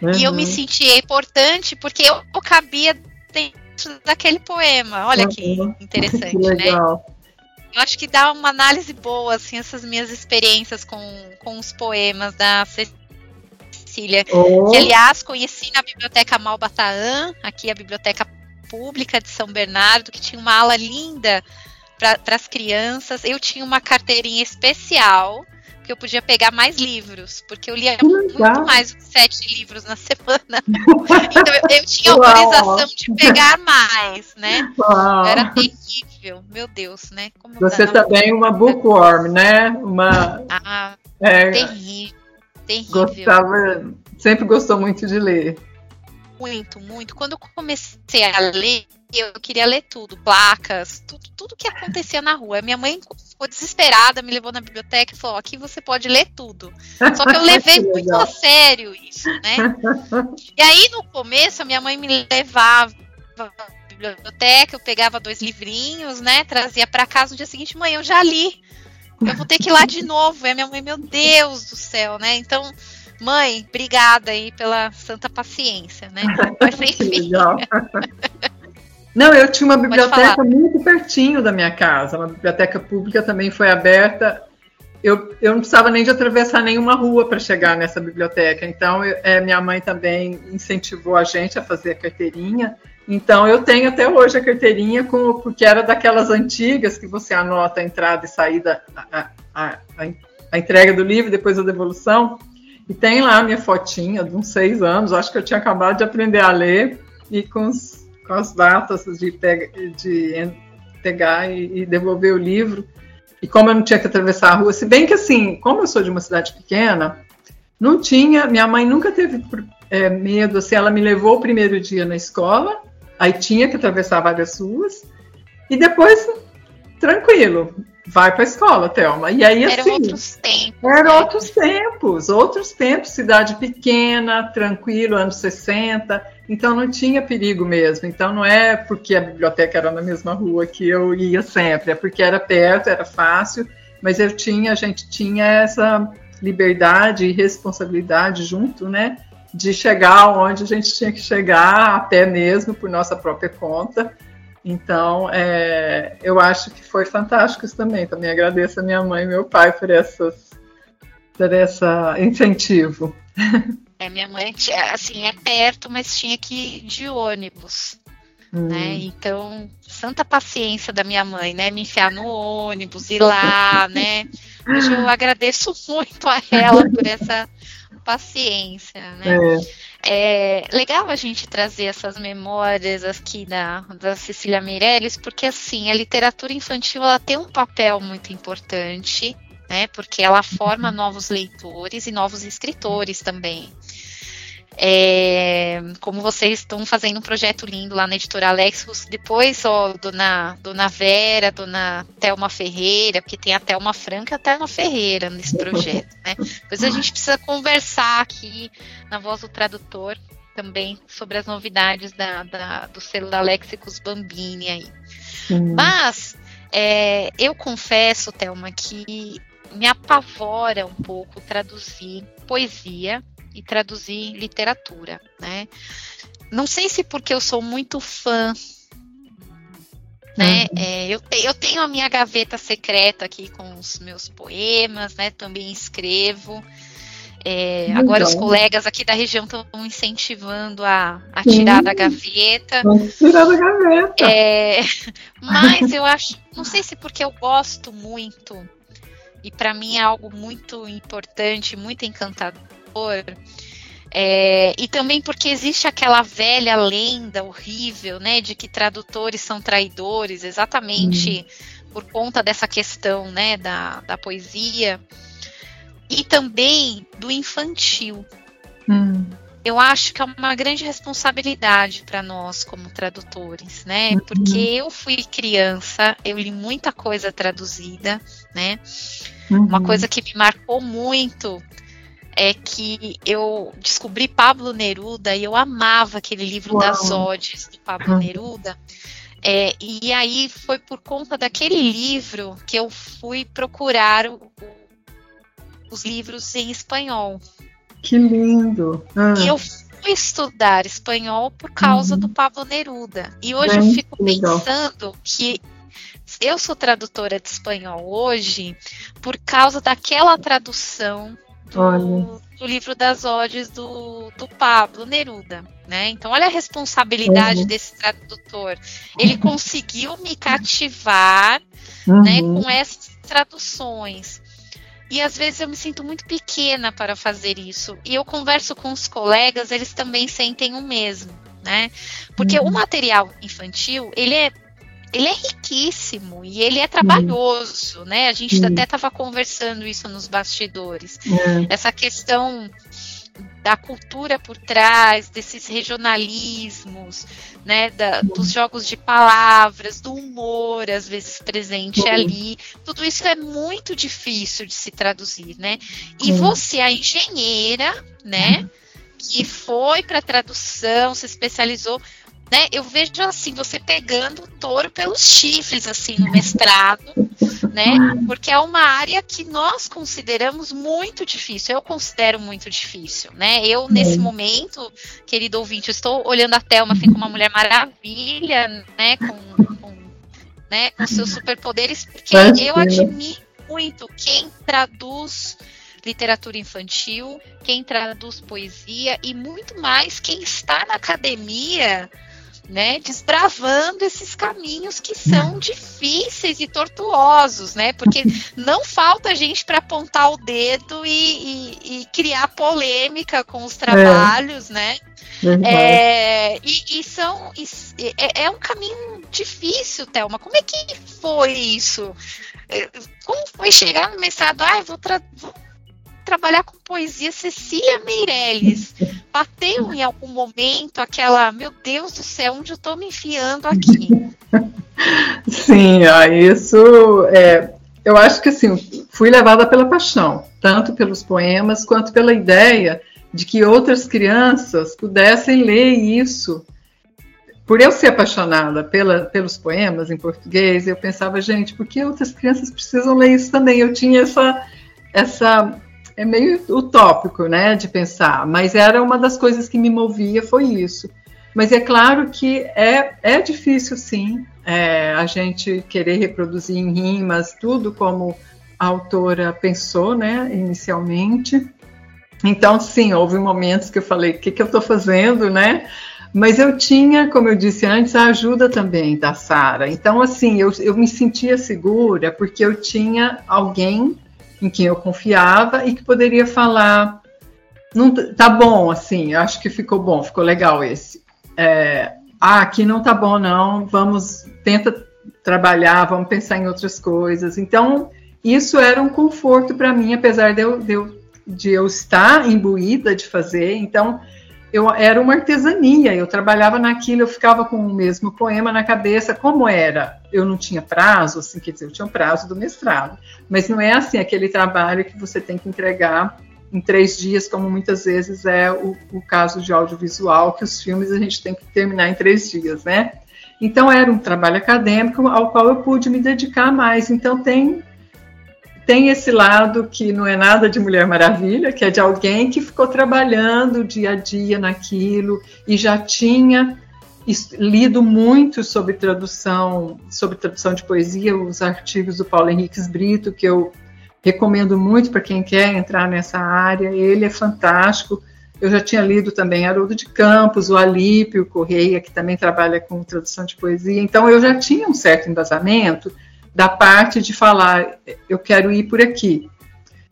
Uhum. E eu me sentia importante porque eu, eu cabia dentro daquele poema. Olha uhum. que interessante, que né? Eu acho que dá uma análise boa, assim, essas minhas experiências com, com os poemas da Cecília. Oh. Que, aliás, conheci na Biblioteca Malbataã, aqui a Biblioteca Pública de São Bernardo, que tinha uma ala linda para as crianças. Eu tinha uma carteirinha especial que eu podia pegar mais livros, porque eu lia muito mais de sete livros na semana. então eu, eu tinha autorização de pegar mais, né? Uau. Era terrível, meu Deus, né? Como Você também uma bookworm, né? Uma. Ah, é, terrível, terrível. Gostava, sempre gostou muito de ler. Muito, muito. Quando eu comecei a ler, eu queria ler tudo, placas, tudo, tudo que acontecia na rua. Minha mãe ficou desesperada, me levou na biblioteca e falou: aqui você pode ler tudo. Só que eu levei muito a sério isso, né? E aí no começo a minha mãe me levava na biblioteca, eu pegava dois livrinhos, né? Trazia para casa no dia seguinte, mãe, eu já li. Eu vou ter que ir lá de novo. E a minha mãe, meu Deus do céu, né? Então, mãe, obrigada aí pela santa paciência, né? Mas enfim. Não, eu tinha uma biblioteca muito pertinho da minha casa, uma biblioteca pública também foi aberta. Eu, eu não precisava nem de atravessar nenhuma rua para chegar nessa biblioteca. Então, eu, é, minha mãe também incentivou a gente a fazer a carteirinha. Então, eu tenho até hoje a carteirinha, com, porque era daquelas antigas que você anota a entrada e saída, a, a, a, a entrega do livro, depois a devolução. E tem lá a minha fotinha de uns seis anos. Acho que eu tinha acabado de aprender a ler e com os com as datas de, pega, de pegar e, e, devolver o livro. E como eu não tinha que atravessar a rua, se bem que assim, como eu sou de uma cidade pequena, não tinha, minha mãe nunca teve é, medo, assim, ela me levou o primeiro dia na escola, aí tinha que atravessar várias ruas, e depois, tranquilo, vai para a escola, Thelma. E aí, assim. Eram outros tempos. Eram né? outros tempos, outros tempos, cidade pequena, tranquilo, anos 60. Então não tinha perigo mesmo. Então não é porque a biblioteca era na mesma rua que eu ia sempre, é porque era perto, era fácil, mas eu tinha, a gente tinha essa liberdade e responsabilidade junto, né? De chegar onde a gente tinha que chegar a pé mesmo, por nossa própria conta. Então, é, eu acho que foi fantástico isso também. Também agradeço a minha mãe e meu pai por, essas, por esse incentivo. É, minha mãe, assim, é perto, mas tinha que ir de ônibus. Hum. Né? Então, santa paciência da minha mãe, né? Me enfiar no ônibus, ir lá, né? Hoje eu agradeço muito a ela por essa paciência, né? É. é. legal a gente trazer essas memórias aqui da, da Cecília Meirelles, porque assim, a literatura infantil ela tem um papel muito importante, né? Porque ela forma novos leitores e novos escritores também. É, como vocês estão fazendo um projeto lindo lá na editora Alexos, depois, ó, dona, dona Vera, dona Thelma Ferreira, porque tem a Thelma Franca e a Thelma Ferreira nesse projeto, né? Depois a gente precisa conversar aqui na voz do tradutor também sobre as novidades da, da do selo da Lexicus Bambini aí. Mas é, eu confesso, Thelma, que me apavora um pouco traduzir poesia e traduzir literatura, né? Não sei se porque eu sou muito fã né? Uhum. É, eu, eu tenho a minha gaveta secreta aqui com os meus poemas, né? Também escrevo. É, agora os colegas aqui da região estão incentivando a, a tirar da gaveta. Vamos tirar da gaveta. É, mas eu acho, não sei se porque eu gosto muito e para mim é algo muito importante, muito encantador é, e também porque existe aquela velha lenda horrível, né, de que tradutores são traidores, exatamente uhum. por conta dessa questão, né, da, da poesia e também do infantil. Uhum. Eu acho que é uma grande responsabilidade para nós como tradutores, né? Uhum. Porque eu fui criança, eu li muita coisa traduzida, né? Uma uhum. coisa que me marcou muito é que eu descobri Pablo Neruda e eu amava aquele livro Uau. das odes do Pablo Neruda. É, e aí foi por conta daquele livro que eu fui procurar o, os livros em espanhol. Que lindo! Ah. E eu fui estudar espanhol por causa uhum. do Pablo Neruda. E hoje Bem, eu fico pensando que eu sou tradutora de espanhol hoje por causa daquela tradução do, do, livro das odes do, do Pablo Neruda. Né? Então, olha a responsabilidade uhum. desse tradutor. Ele conseguiu me cativar uhum. né, com essas traduções. E às vezes eu me sinto muito pequena para fazer isso. E eu converso com os colegas, eles também sentem o mesmo, né? Porque uhum. o material infantil, ele é ele é riquíssimo e ele é trabalhoso, né? A gente até estava conversando isso nos bastidores. É. Essa questão da cultura por trás, desses regionalismos, né, da, dos jogos de palavras, do humor às vezes presente ali, tudo isso é muito difícil de se traduzir, né? E você, a engenheira, né, que foi para tradução, se especializou, né? Eu vejo assim, você pegando o touro pelos chifres, assim, no mestrado, né? Porque é uma área que nós consideramos muito difícil. Eu considero muito difícil, né? Eu, nesse momento, querido ouvinte, estou olhando a Thelma assim, como uma mulher maravilha, né? Com, com, né? com seus superpoderes, porque eu admiro muito quem traduz literatura infantil, quem traduz poesia e muito mais quem está na academia né, desbravando esses caminhos que são difíceis e tortuosos, né? Porque não falta gente para apontar o dedo e, e, e, criar polêmica com os trabalhos, é. né? É, e, e, são e, é, é, um caminho difícil, Thelma. Como é que foi isso? É, como foi chegar no mestrado? Ah, vou, vou trabalhar com poesia Cecília Meirelles. Bateu em algum momento aquela, meu Deus do céu, onde eu estou me enfiando aqui? Sim, isso é, eu acho que assim, fui levada pela paixão, tanto pelos poemas quanto pela ideia de que outras crianças pudessem ler isso. Por eu ser apaixonada pela, pelos poemas em português, eu pensava, gente, por que outras crianças precisam ler isso também? Eu tinha essa, essa é meio utópico, né, de pensar, mas era uma das coisas que me movia, foi isso. Mas é claro que é, é difícil, sim, é, a gente querer reproduzir em rimas tudo como a autora pensou, né, inicialmente. Então, sim, houve momentos que eu falei, o que, que eu estou fazendo, né? Mas eu tinha, como eu disse antes, a ajuda também da Sara. Então, assim, eu, eu me sentia segura porque eu tinha alguém em quem eu confiava e que poderia falar, não, tá bom, assim, acho que ficou bom, ficou legal esse. É, ah, aqui não tá bom, não, vamos, tenta trabalhar, vamos pensar em outras coisas. Então, isso era um conforto para mim, apesar de eu, de eu, de eu estar imbuída de fazer. Então, eu era uma artesania, eu trabalhava naquilo, eu ficava com o mesmo poema na cabeça, como era? Eu não tinha prazo, assim, quer dizer, eu tinha um prazo do mestrado, mas não é assim aquele trabalho que você tem que entregar em três dias, como muitas vezes é o, o caso de audiovisual, que os filmes a gente tem que terminar em três dias, né? Então era um trabalho acadêmico ao qual eu pude me dedicar mais. Então tem tem esse lado que não é nada de Mulher Maravilha, que é de alguém que ficou trabalhando dia a dia naquilo e já tinha lido muito sobre tradução, sobre tradução de poesia, os artigos do Paulo Henriques Brito, que eu recomendo muito para quem quer entrar nessa área. Ele é fantástico. Eu já tinha lido também Haroldo de Campos, o Alípio Correia, que também trabalha com tradução de poesia. Então eu já tinha um certo embasamento da parte de falar, eu quero ir por aqui.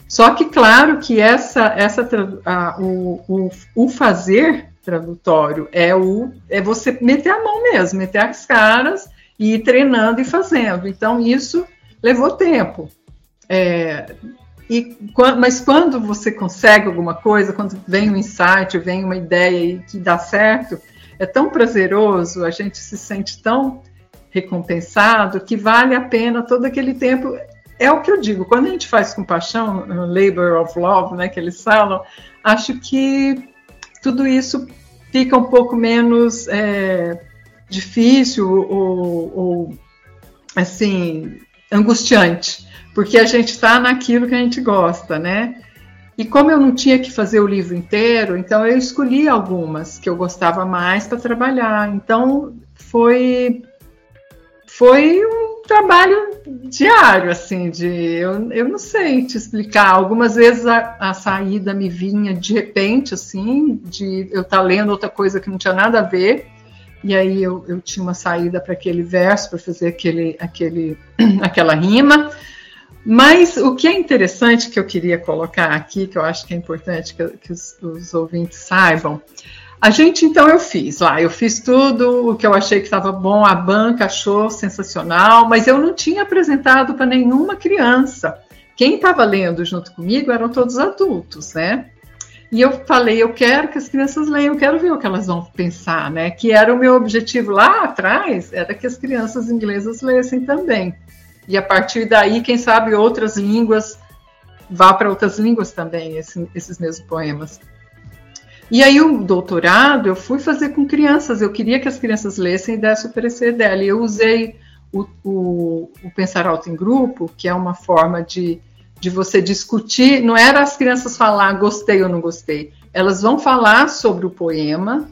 Só que, claro, que essa, essa a, o, o, o, fazer tradutório é, o, é você meter a mão mesmo, meter as caras e ir treinando e fazendo. Então, isso levou tempo. É, e, mas quando você consegue alguma coisa, quando vem um insight, vem uma ideia e que dá certo, é tão prazeroso, a gente se sente tão recompensado, que vale a pena todo aquele tempo. É o que eu digo, quando a gente faz com paixão, labor of love, né, que eles falam, acho que tudo isso fica um pouco menos é, difícil ou, ou, assim, angustiante, porque a gente está naquilo que a gente gosta, né? E como eu não tinha que fazer o livro inteiro, então eu escolhi algumas que eu gostava mais para trabalhar. Então foi foi um trabalho diário, assim, de eu, eu não sei te explicar. Algumas vezes a, a saída me vinha de repente, assim, de eu estar tá lendo outra coisa que não tinha nada a ver, e aí eu, eu tinha uma saída para aquele verso, para fazer aquele, aquele, aquela rima. Mas o que é interessante que eu queria colocar aqui, que eu acho que é importante que, que os, os ouvintes saibam, a gente, então, eu fiz lá, eu fiz tudo o que eu achei que estava bom, a banca achou sensacional, mas eu não tinha apresentado para nenhuma criança. Quem estava lendo junto comigo eram todos adultos, né? E eu falei, eu quero que as crianças leiam, eu quero ver o que elas vão pensar, né? Que era o meu objetivo lá atrás, era que as crianças inglesas lessem também. E a partir daí, quem sabe outras línguas, vá para outras línguas também, esse, esses mesmos poemas. E aí o doutorado eu fui fazer com crianças, eu queria que as crianças lessem e dessem o parecer dela. E eu usei o, o, o, Pensar Alto em Grupo, que é uma forma de, de você discutir, não era as crianças falar gostei ou não gostei, elas vão falar sobre o poema.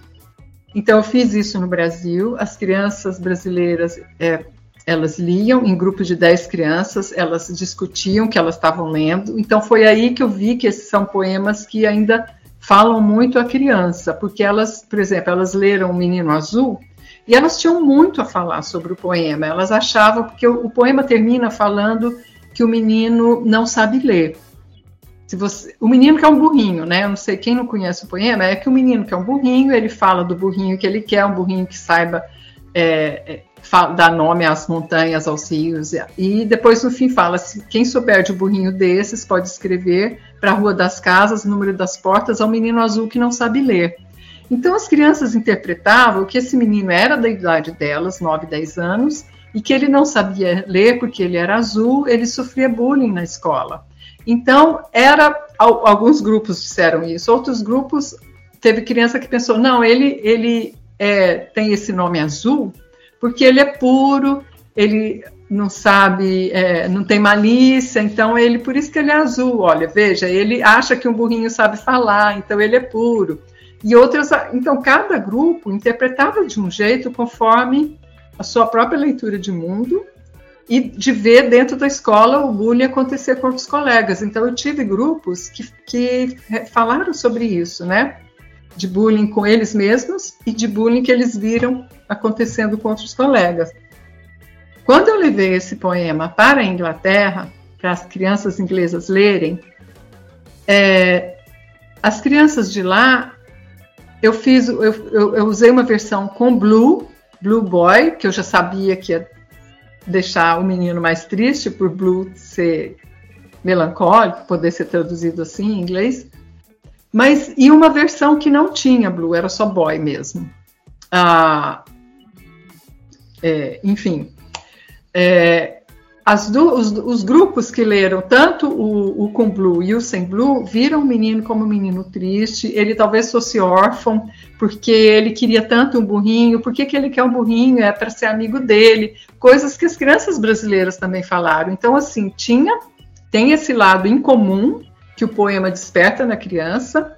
Então eu fiz isso no Brasil, as crianças brasileiras é, elas liam em grupos de 10 crianças, elas discutiam o que elas estavam lendo. Então foi aí que eu vi que esses são poemas que ainda falam muito a criança, porque elas, por exemplo, elas leram O Menino Azul e elas tinham muito a falar sobre o poema. Elas achavam, porque o, o poema termina falando que o menino não sabe ler. Você, o menino que é um burrinho, né? Eu não sei quem não conhece o poema, é que o menino que é um burrinho, ele fala do burrinho que ele quer, um burrinho que saiba é, dar nome às montanhas, aos rios, e depois no fim fala: se quem souber de um burrinho desses pode escrever para a Rua das Casas, número das portas, ao menino azul que não sabe ler. Então as crianças interpretavam que esse menino era da idade delas, 9, 10 anos, e que ele não sabia ler porque ele era azul, ele sofria bullying na escola. Então, era alguns grupos disseram isso, outros grupos teve criança que pensou, não, ele ele é, tem esse nome azul porque ele é puro, ele não sabe, é, não tem malícia, então ele, por isso que ele é azul. Olha, veja, ele acha que um burrinho sabe falar, então ele é puro. E outras, então cada grupo interpretava de um jeito conforme a sua própria leitura de mundo e de ver dentro da escola o bullying acontecer com outros colegas. Então eu tive grupos que, que falaram sobre isso, né? De bullying com eles mesmos e de bullying que eles viram acontecendo com outros colegas. Quando eu levei esse poema para a Inglaterra, para as crianças inglesas lerem, é, as crianças de lá, eu fiz, eu, eu, eu usei uma versão com Blue, Blue Boy, que eu já sabia que ia deixar o menino mais triste por Blue ser melancólico, poder ser traduzido assim em inglês. Mas e uma versão que não tinha Blue, era só Boy mesmo. Ah, é, enfim, é, do, os, os, grupos que leram tanto o, o, com Blue e o sem Blue viram o menino como um menino triste. Ele talvez fosse órfão porque ele queria tanto um burrinho. Por que, ele quer um burrinho? É para ser amigo dele. Coisas que as crianças brasileiras também falaram. Então, assim, tinha tem esse lado incomum que o poema desperta na criança,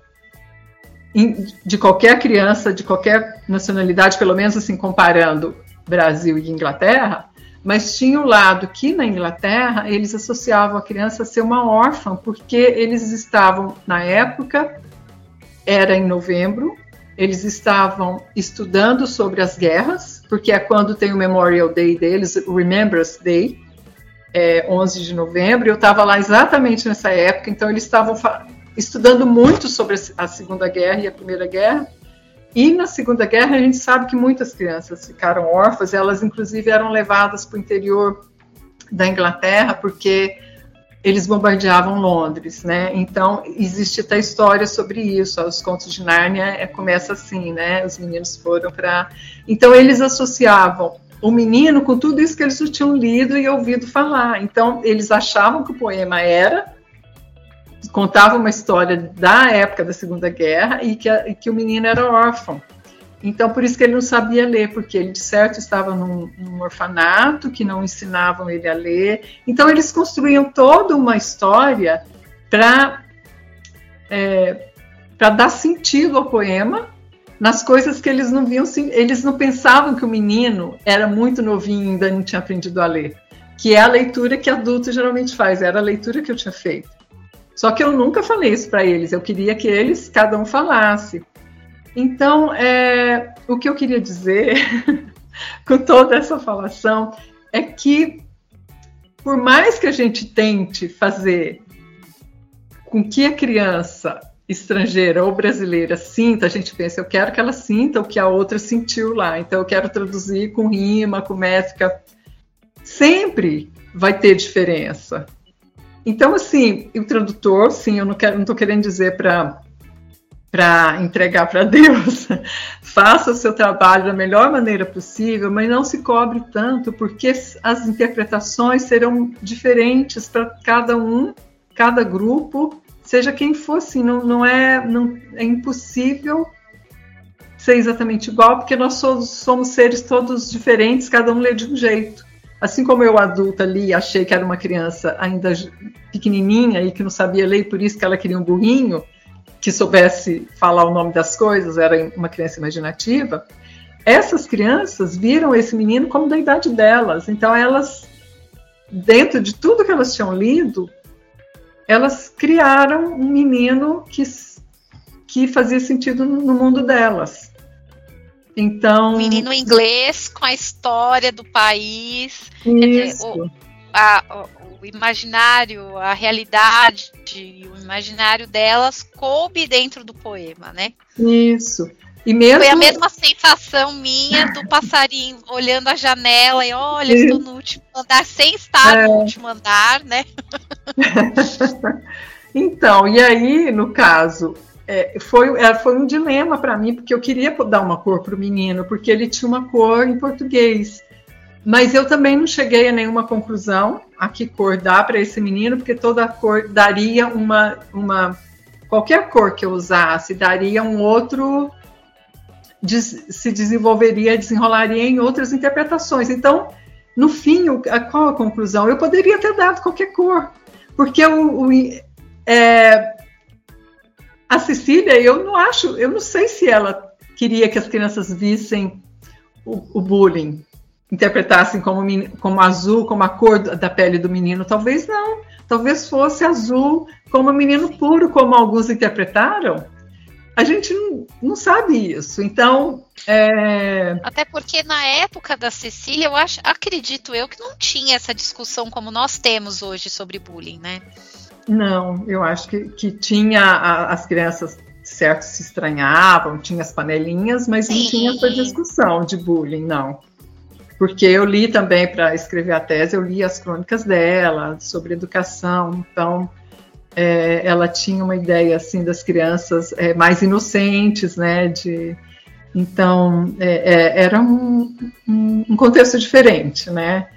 de qualquer criança, de qualquer nacionalidade, pelo menos assim comparando Brasil e Inglaterra mas tinha o lado que na Inglaterra eles associavam a criança a ser uma órfã, porque eles estavam, na época, era em novembro, eles estavam estudando sobre as guerras, porque é quando tem o Memorial Day deles, o Remembrance Day, é, 11 de novembro, eu estava lá exatamente nessa época, então eles estavam estudando muito sobre a Segunda Guerra e a Primeira Guerra, e na Segunda Guerra a gente sabe que muitas crianças ficaram órfãs, elas inclusive eram levadas para o interior da Inglaterra porque eles bombardeavam Londres, né? Então existe até história sobre isso. Os contos de Nárnia é, começa assim, né? Os meninos foram para, então eles associavam o menino com tudo isso que eles tinham lido e ouvido falar. Então eles achavam que o poema era contava uma história da época da Segunda Guerra e que, a, e que o menino era órfão. Então, por isso que ele não sabia ler, porque ele, de certo, estava num, num, orfanato, que não ensinavam ele a ler. Então, eles construíam toda uma história para é, dar sentido ao poema nas coisas que eles não viam. Eles não pensavam que o menino era muito novinho e ainda não tinha aprendido a ler, que é a leitura que adulto geralmente faz, era a leitura que eu tinha feito. Só que eu nunca falei isso para eles, eu queria que eles, cada um falasse. Então, é, o que eu queria dizer com toda essa falação é que, por mais que a gente tente fazer com que a criança estrangeira ou brasileira sinta, a gente pensa, eu quero que ela sinta o que a outra sentiu lá, então eu quero traduzir com rima, com métrica. Sempre vai ter diferença. Então, assim, o tradutor, sim, eu não quero, não estou querendo dizer para para entregar para Deus, faça o seu trabalho da melhor maneira possível, mas não se cobre tanto, porque as interpretações serão diferentes para cada um, cada grupo, seja quem for, assim, não, não, é, não é impossível ser exatamente igual, porque nós somos, somos seres todos diferentes, cada um lê de um jeito. Assim como eu, adulta, ali, achei que era uma criança ainda pequenininha e que não sabia ler, por isso que ela queria um burrinho que soubesse falar o nome das coisas, era uma criança imaginativa. Essas crianças viram esse menino como da idade delas. Então, elas, dentro de tudo que elas tinham lido, elas criaram um menino que, que fazia sentido no mundo delas. Então. Menino inglês com a história do país. Isso. Dizer, o, a, o, imaginário, a realidade, o imaginário delas coube dentro do poema, né? Isso. E mesmo... Foi a mesma sensação minha do passarinho olhando a janela e olha, Isso. estou no último andar, sem estar é. no último andar, né? então, e aí, no caso, é, foi, é, foi um dilema para mim, porque eu queria dar uma cor para o menino, porque ele tinha uma cor em português. Mas eu também não cheguei a nenhuma conclusão a que cor dá para esse menino, porque toda cor daria uma, uma. Qualquer cor que eu usasse daria um outro. se desenvolveria, desenrolaria em outras interpretações. Então, no fim, a, qual a conclusão? Eu poderia ter dado qualquer cor, porque o, o é, a Cecília, eu não acho, eu não sei se ela queria que as crianças vissem o, o bullying. interpretassem como, como azul, como a cor da pele do menino. Talvez não. Talvez fosse azul como menino puro, como alguns interpretaram. A gente não, não sabe isso. Então. É... Até porque na época da Cecília, eu acho, acredito eu que não tinha essa discussão como nós temos hoje sobre bullying, né? Não, eu acho que, que tinha a, as crianças certo se estranhavam, tinha as panelinhas, mas Sim. não tinha essa discussão de bullying, não. Porque eu li também para escrever a tese, eu li as crônicas dela sobre educação, então é, ela tinha uma ideia assim das crianças é, mais inocentes, né? De, então é, é era um, um, um contexto diferente, né?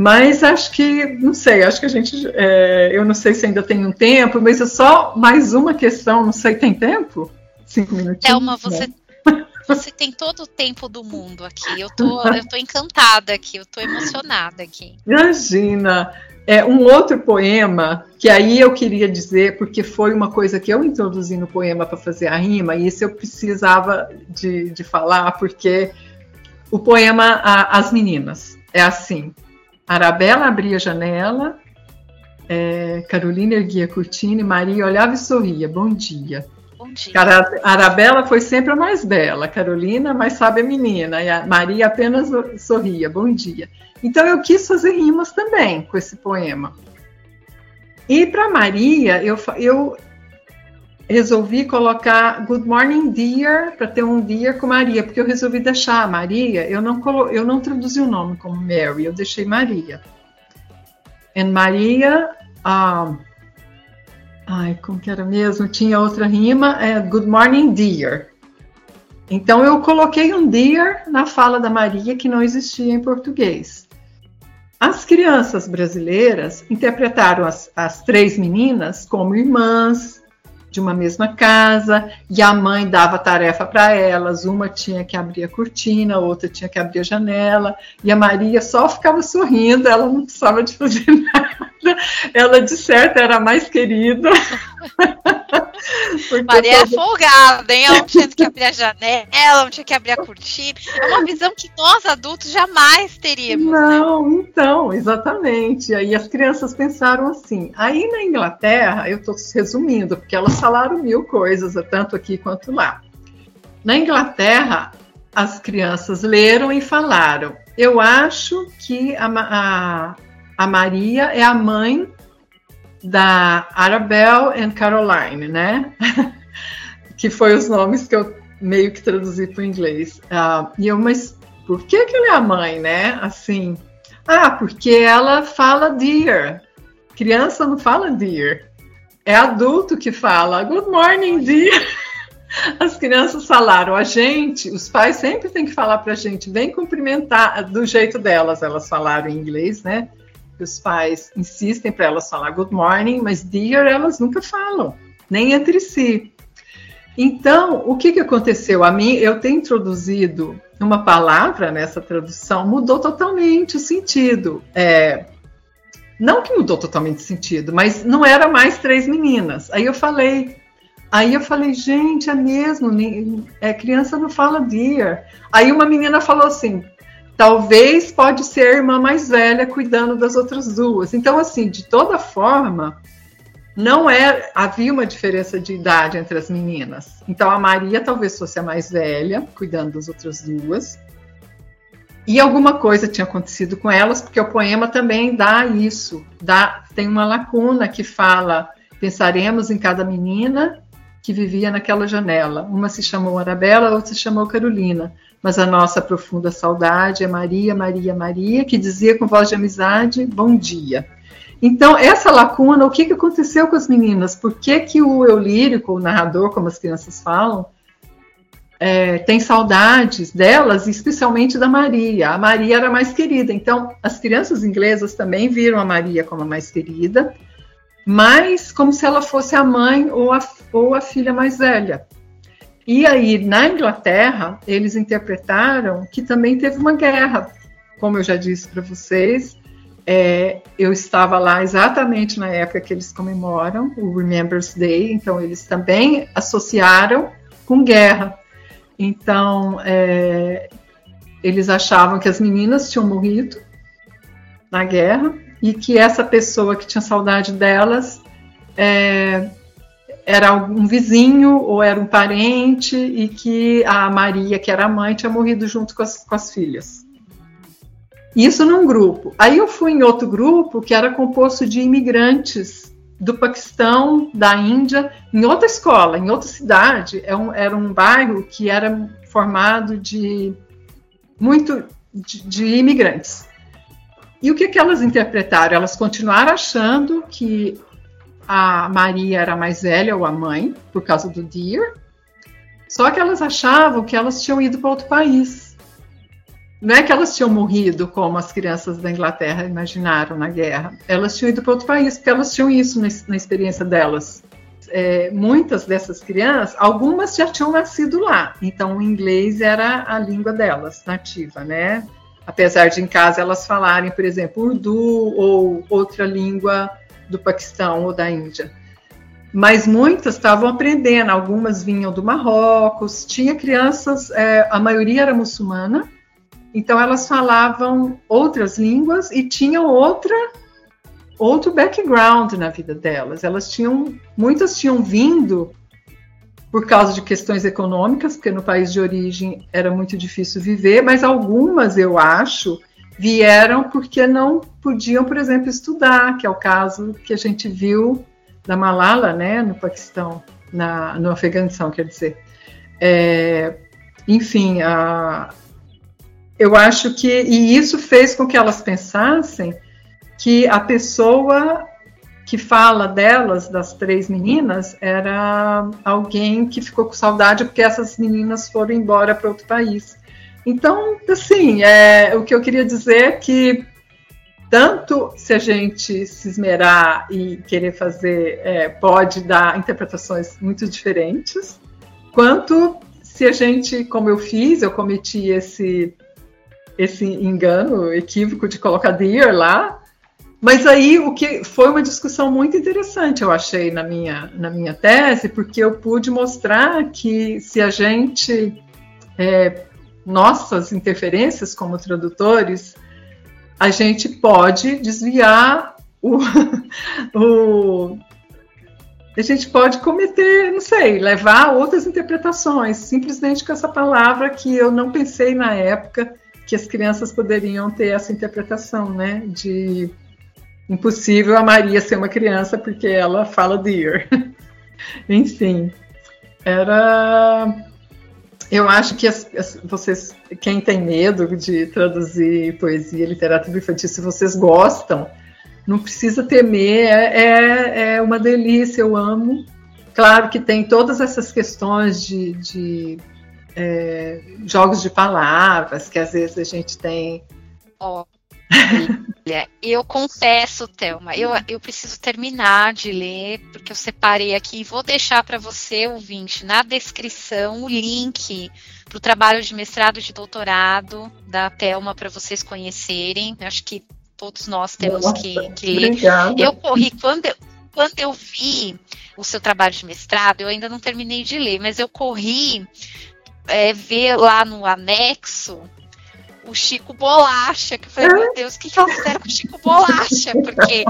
Mas acho que, não sei, acho que a gente, é, eu não sei se ainda tem um tempo, mas é só mais uma questão, não sei, tem tempo? Cinco minutinhos? Thelma, você, né? você tem todo o tempo do mundo aqui, eu tô, eu tô encantada aqui, eu tô emocionada aqui. Imagina! É, um outro poema, que aí eu queria dizer, porque foi uma coisa que eu introduzi no poema para fazer a rima, e isso eu precisava de, de falar, porque o poema a, As Meninas é assim: Arabella abria a janela, é, Carolina erguia a cortina e Maria olhava e sorria. Bom dia. Bom dia. Cara, Arabella foi sempre a mais bela, Carolina mais sabe a menina, e a Maria apenas sorria. Bom dia. Então eu quis fazer rimas também com esse poema. E para Maria, eu, eu resolvi colocar Good Morning Dear para ter um dia com Maria, porque eu resolvi deixar a Maria, eu não, colo, eu não traduzi o nome como Mary, eu deixei Maria. E Maria, um, ai, como que era mesmo? Tinha outra rima, é Good Morning Dear. Então eu coloquei um dear na fala da Maria que não existia em português. As crianças brasileiras interpretaram as, as três meninas como irmãs, de uma mesma casa e a mãe dava tarefa para elas. Uma tinha que abrir a cortina, outra tinha que abrir a janela e a Maria só ficava sorrindo, ela não precisava de fazer nada. Ela de certo era a mais querida. Maria é folgada, hein? Ela não tinha que abrir a janela, ela não tinha que abrir a cortina. É uma visão que nós adultos jamais teríamos. Né? Não, né? então, exatamente. Aí as crianças pensaram assim. Aí na Inglaterra, eu estou resumindo, porque elas falaram mil coisas, tanto aqui quanto lá. Na Inglaterra, as crianças leram e falaram: Eu acho que a, a, a Maria é a mãe da Arabelle and Caroline, né? que foi os nomes que eu meio que traduzi para o inglês. Uh, e eu, mas por que, que ela é a mãe, né? Assim, ah, porque ela fala dear. Criança não fala dear. É adulto que fala good morning, dear. As crianças falaram, a gente, os pais sempre têm que falar para a gente, vem cumprimentar do jeito delas, elas falaram em inglês, né? Os pais insistem para elas falar good morning, mas dear elas nunca falam, nem entre si. Então, o que, que aconteceu? A mim, eu tenho introduzido uma palavra nessa tradução, mudou totalmente o sentido. É, não que mudou totalmente o sentido, mas não era mais três meninas. Aí eu falei, aí eu falei, gente, é mesmo, é, criança não fala dear. Aí uma menina falou assim, talvez pode ser a irmã mais velha cuidando das outras duas. Então, assim, de toda forma, não é havia uma diferença de idade entre as meninas. Então, a Maria talvez fosse a mais velha, cuidando das outras duas. E alguma coisa tinha acontecido com elas, porque o poema também dá isso. Dá, tem uma lacuna que fala: pensaremos em cada menina que vivia naquela janela. Uma se chamou Arabella, outra se chamou Carolina mas a nossa profunda saudade é Maria, Maria, Maria, que dizia com voz de amizade, bom dia. Então, essa lacuna, o que, que aconteceu com as meninas? Por que, que o eu lírico, o narrador, como as crianças falam, é, tem saudades delas, especialmente da Maria. A Maria era mais querida. Então, as crianças inglesas também viram a Maria como a mais querida, mas como se ela fosse a mãe ou a, ou a filha mais velha. E aí, na Inglaterra, eles interpretaram que também teve uma guerra. Como eu já disse para vocês, é, eu estava lá exatamente na época que eles comemoram o Remembrance Day, então eles também associaram com guerra. Então, é, eles achavam que as meninas tinham morrido na guerra e que essa pessoa que tinha saudade delas é, era um vizinho ou era um parente e que a Maria, que era a mãe, tinha morrido junto com as, com as filhas. Isso num grupo. Aí eu fui em outro grupo que era composto de imigrantes do Paquistão, da Índia, em outra escola, em outra cidade. Era é um, era um bairro que era formado de muito de, de imigrantes. E o que, que elas interpretaram? Elas continuaram achando que a Maria era mais velha ou a mãe, por causa do Deer, só que elas achavam que elas tinham ido para outro país. Não é que elas tinham morrido, como as crianças da Inglaterra imaginaram na guerra. Elas tinham ido para outro país, porque elas tinham isso na, na experiência delas. É, muitas dessas crianças, algumas já tinham nascido lá, então o inglês era a língua delas, nativa, né? apesar de em casa elas falarem, por exemplo, urdu ou outra língua do Paquistão ou da Índia. Mas muitas estavam aprendendo, algumas vinham do Marrocos, tinha crianças, é, a maioria era muçulmana, então elas falavam outras línguas e tinham outra outro background na vida delas. Elas tinham, muitas tinham vindo por causa de questões econômicas, porque no país de origem era muito difícil viver, mas algumas, eu acho, vieram porque não podiam, por exemplo, estudar, que é o caso que a gente viu da Malala, né, no Paquistão, na, no Afeganistão, quer dizer. É, enfim, a, eu acho que e isso fez com que elas pensassem que a pessoa que fala delas, das três meninas, era alguém que ficou com saudade porque essas meninas foram embora para outro país. Então, assim, é, o que eu queria dizer é que tanto se a gente se esmerar e querer fazer, é, pode dar interpretações muito diferentes, quanto se a gente, como eu fiz, eu cometi esse esse engano, equívoco de colocar deer lá, mas aí o que foi uma discussão muito interessante, eu achei na minha, na minha tese, porque eu pude mostrar que se a gente é, nossas interferências como tradutores, a gente pode desviar o, o a gente pode cometer, não sei, levar outras interpretações, simplesmente com essa palavra que eu não pensei na época que as crianças poderiam ter essa interpretação, né, de impossível a Maria ser uma criança porque ela fala dear. Enfim, era. Eu acho que as, as, vocês, quem tem medo de traduzir poesia, literatura infantil, se vocês gostam, não precisa temer, é, é, é uma delícia, eu amo. Claro que tem todas essas questões de, de é, jogos de palavras, que às vezes a gente tem. Oh. Olha, eu confesso, Thelma, eu, eu preciso terminar de ler, porque eu separei aqui e vou deixar para você, ouvinte, na descrição o link para o trabalho de mestrado e de doutorado da Thelma para vocês conhecerem. Eu acho que todos nós temos Nossa, que, que ler. Obrigada. Eu corri quando eu, quando eu vi o seu trabalho de mestrado, eu ainda não terminei de ler, mas eu corri é, ver lá no anexo o Chico Bolacha, que eu falei, meu Deus, o que, que elas fizeram com o Chico Bolacha? Porque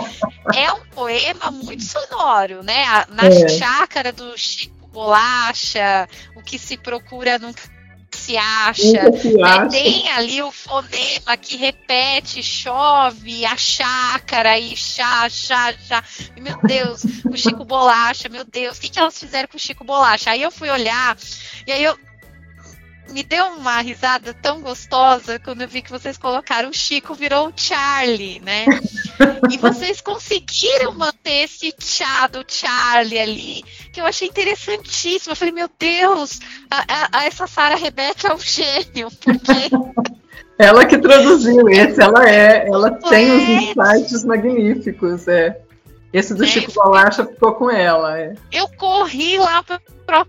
é um poema muito sonoro, né? Na é. chácara do Chico Bolacha, o que se procura nunca se acha. Se né? acha. Tem ali o fonema que repete, chove, a chácara e chá, chá, chá. E, meu Deus, o Chico Bolacha, meu Deus, o que, que elas fizeram com o Chico Bolacha? Aí eu fui olhar, e aí eu me deu uma risada tão gostosa quando eu vi que vocês colocaram o Chico virou o Charlie, né? e vocês conseguiram manter esse chá do Charlie ali, que eu achei interessantíssimo. Eu falei, meu Deus, a, a, a essa Sara Rebeca é um gênio, porque. ela que traduziu esse, ela é, ela tem uns insights magníficos, é. Esse do é, Chico Bolacha ficou com ela. É. Eu corri lá para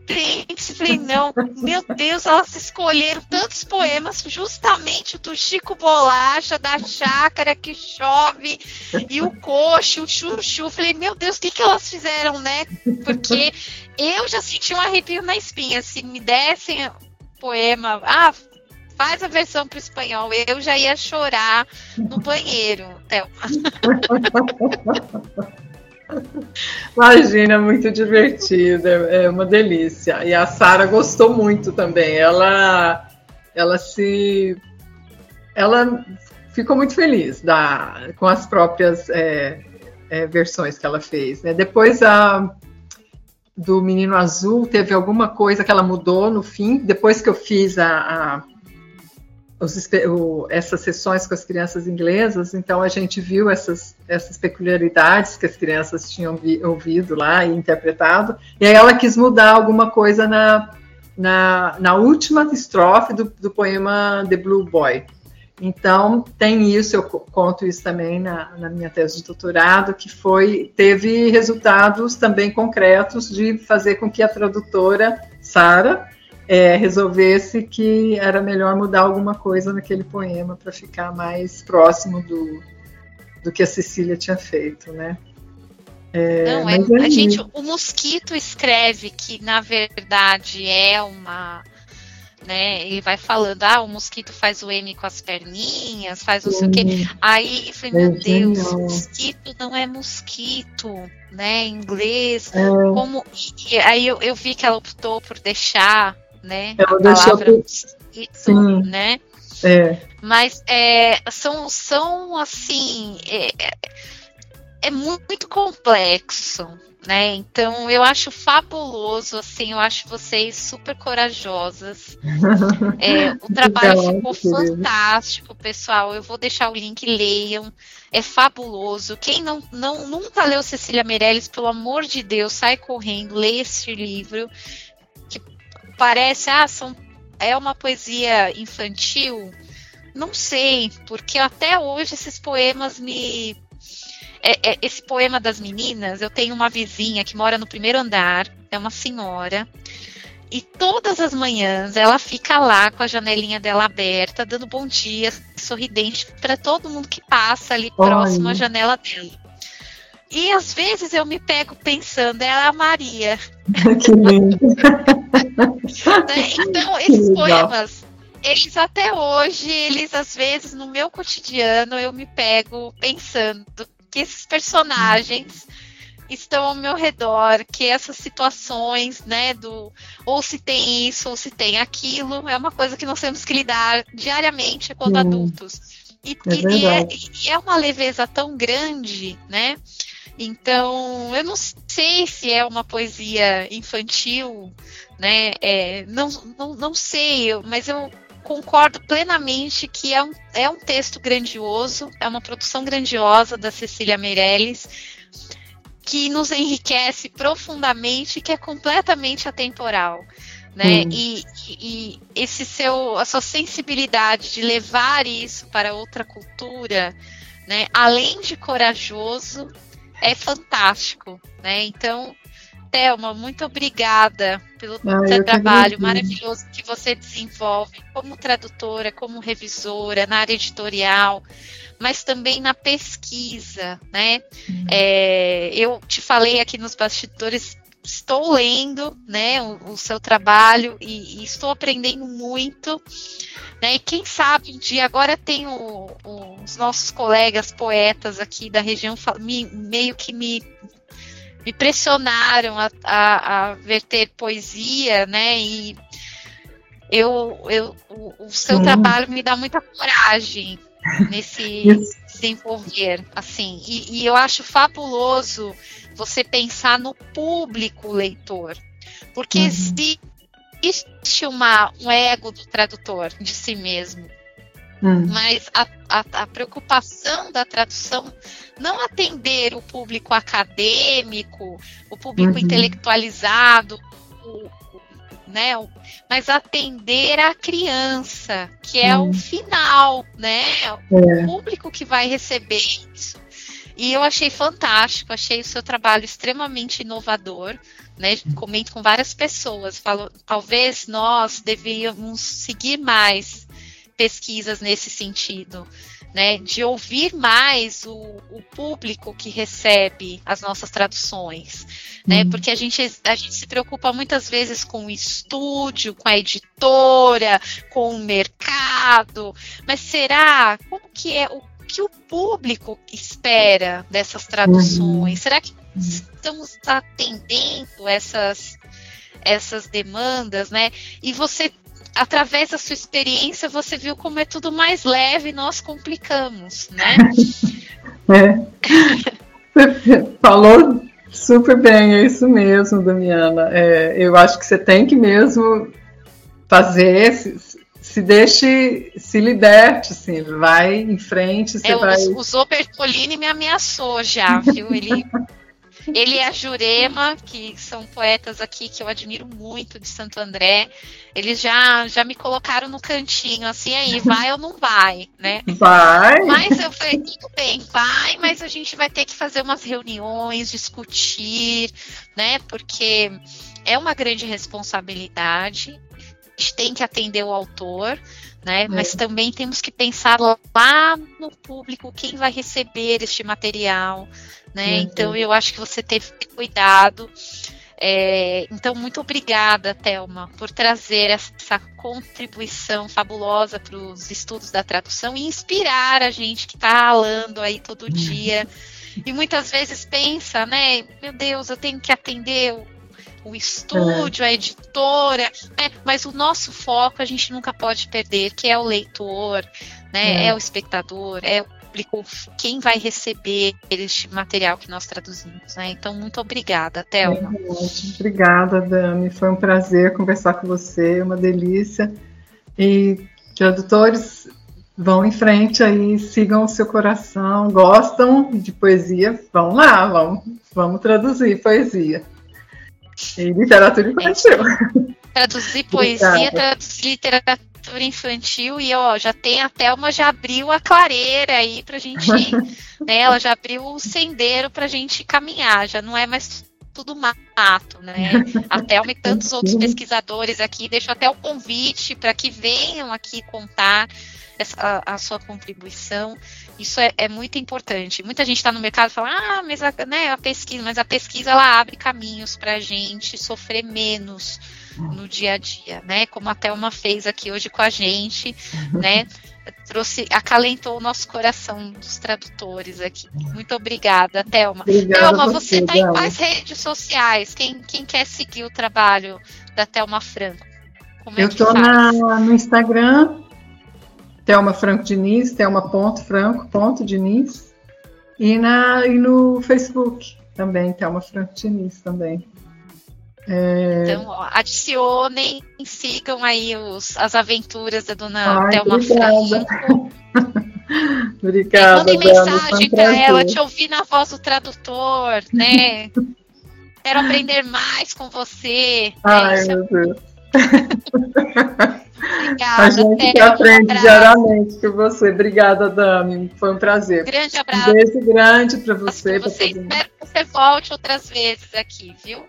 e falei, não, meu Deus, elas escolheram tantos poemas, justamente do Chico Bolacha, da chácara que chove, e o coxo, o chuchu. Falei, meu Deus, o que, que elas fizeram, né? Porque eu já senti um arrepio na espinha. Se me dessem poema, ah, faz a versão para o espanhol. Eu já ia chorar no banheiro, Thelma. Imagina, muito divertida, é uma delícia. E a Sara gostou muito também. Ela, ela se, ela ficou muito feliz da, com as próprias é, é, versões que ela fez. Né? Depois a do Menino Azul teve alguma coisa que ela mudou no fim. Depois que eu fiz a, a os, o, essas sessões com as crianças inglesas, então a gente viu essas, essas peculiaridades que as crianças tinham vi, ouvido lá e interpretado, e aí ela quis mudar alguma coisa na, na, na última estrofe do, do poema The Blue Boy. Então, tem isso, eu conto isso também na, na, minha tese de doutorado, que foi, teve resultados também concretos de fazer com que a tradutora, Sara, é, resolvesse que era melhor mudar alguma coisa naquele poema para ficar mais próximo do, do que a Cecília tinha feito, né? É, Não, é, é a gente, o mosquito escreve que na verdade é uma né? Ele vai falando, ah, o mosquito faz o M com as perninhas, faz não sei o quê. Aí eu falei, meu Deus, mosquito não é mosquito, né? Em inglês. É. Como... E aí eu, eu, vi que ela optou por deixar, né? Ela a palavra Sim. né? É. Mas é, são, são assim. É, é muito complexo, né? Então eu acho fabuloso, assim, eu acho vocês super corajosas. É, o trabalho ficou fantástico, pessoal. Eu vou deixar o link, leiam. É fabuloso. Quem não, não nunca leu Cecília Meirelles, pelo amor de Deus, sai correndo, leia esse livro. Parece, ah, são, é uma poesia infantil. Não sei, porque até hoje esses poemas me é, é, esse poema das meninas, eu tenho uma vizinha que mora no primeiro andar, é uma senhora, e todas as manhãs ela fica lá com a janelinha dela aberta, dando bom dia, sorridente para todo mundo que passa ali Olha. próximo à janela dela. E às vezes eu me pego pensando, é a Maria. Que lindo. Né? então, esses poemas, eles até hoje, eles às vezes no meu cotidiano, eu me pego pensando que esses personagens estão ao meu redor, que essas situações, né, do ou se tem isso ou se tem aquilo, é uma coisa que nós temos que lidar diariamente quando hum, adultos. E é, e, é, e é uma leveza tão grande, né? Então, eu não sei se é uma poesia infantil, né? É, não, não, não sei, mas eu concordo plenamente que é um, é um texto grandioso, é uma produção grandiosa da Cecília Meirelles, que nos enriquece profundamente, que é completamente atemporal. Né? Hum. E, e, esse seu, a sua sensibilidade de levar isso para outra cultura, né? além de corajoso, é fantástico. Né? Então, Thelma, muito obrigada pelo ah, seu trabalho maravilhoso que você desenvolve como tradutora, como revisora, na área editorial, mas também na pesquisa, né? Uhum. É, eu te falei aqui nos bastidores, estou lendo, né, o, o seu trabalho e, e, estou aprendendo muito, né? E quem sabe um dia agora tem o, os nossos colegas poetas aqui da região me, meio que me me pressionaram a, a, a verter poesia, né? E eu, eu, o, o seu Sim. trabalho me dá muita coragem nesse desenvolver, assim. E, e, eu acho fabuloso você pensar no público leitor, porque uhum. existe uma, um ego do tradutor de si mesmo. Hum. Mas a, a, a, preocupação da tradução não atender o público acadêmico, o público uhum. intelectualizado, o, né, mas atender a criança, que é hum. o final, né? O é. público que vai receber isso. E eu achei fantástico, achei o seu trabalho extremamente inovador, né? Comento com várias pessoas, falo, talvez nós devíamos seguir mais pesquisas nesse sentido. Né, de ouvir mais o, o público que recebe as nossas traduções, né, uhum. porque a gente, a gente se preocupa muitas vezes com o estúdio, com a editora, com o mercado, mas será, como que é, o que o público espera dessas traduções? Uhum. Será que estamos atendendo essas essas demandas, né? E você através da sua experiência, você viu como é tudo mais leve e nós complicamos, né? é. Você falou super bem, é isso mesmo, Damiana. É, eu acho que você tem que mesmo fazer, se, se deixe, se liberte, assim, vai em frente. Você é, vai... O, o Zobertolini me ameaçou já, viu? Ele ele e a Jurema, que são poetas aqui que eu admiro muito de Santo André, eles já, já me colocaram no cantinho, assim, aí, vai ou não vai, né? Vai! Mas eu falei, tudo bem, vai, mas a gente vai ter que fazer umas reuniões, discutir, né? Porque é uma grande responsabilidade, a gente tem que atender o autor, né? É. Mas também temos que pensar lá no público, quem vai receber este material, né? Uhum. Então eu acho que você teve cuidado. É, então, muito obrigada, Thelma, por trazer essa contribuição fabulosa para os estudos da tradução e inspirar a gente que está ralando aí todo uhum. dia. E muitas vezes pensa, né? Meu Deus, eu tenho que atender o estúdio, a editora, né? mas o nosso foco a gente nunca pode perder, que é o leitor, né? É, é o espectador, é o público, quem vai receber este material que nós traduzimos, né? Então, muito obrigada, Thelma. É obrigada, Dami. Foi um prazer conversar com você, uma delícia. E tradutores vão em frente aí, sigam o seu coração, gostam de poesia, vão lá, vamos, vamos traduzir poesia. E literatura infantil. Traduzir poesia, traduzir literatura infantil e ó, já tem a Thelma já abriu a clareira aí pra gente, né? Ela já abriu o sendeiro pra gente caminhar, já não é mais tudo mato, né? A Thelma e tantos outros pesquisadores aqui, deixo até o convite para que venham aqui contar essa, a, a sua contribuição. Isso é, é muito importante. Muita gente está no mercado e fala, ah, mas a, né, a pesquisa, mas a pesquisa ela abre caminhos para a gente sofrer menos no dia a dia, né? Como a Thelma fez aqui hoje com a gente, né? Trouxe, acalentou o nosso coração dos tradutores aqui. Muito obrigada, Thelma. Obrigada Thelma, você está em quais redes sociais? Quem, quem quer seguir o trabalho da Thelma Franco? Como é Eu estou no Instagram, Thelma Franco Diniz, Thelma ponto Franco ponto Diniz. E, na, e no Facebook também, Thelma Franco Diniz também. É... Então, ó, adicionem, sigam aí os, as aventuras da dona Ai, Thelma obrigada. Franco. obrigada. Mandem mensagem para ela, te ouvir na voz do tradutor, né? Quero aprender mais com você. Ai, né? meu Deus. Obrigada, a gente que aprende um diariamente com você. Obrigada, Dami. Foi um prazer. Grande abraço. Um beijo grande para você. Pra você. Espero que você volte outras vezes aqui, viu?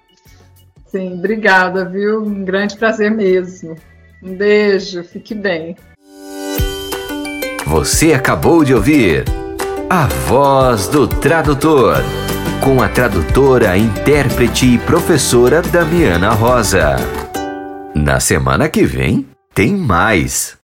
Sim, obrigada, viu? Um grande prazer mesmo. Um beijo, fique bem. Você acabou de ouvir A Voz do Tradutor, com a tradutora, intérprete e professora Damiana Rosa. Na semana que vem, tem mais.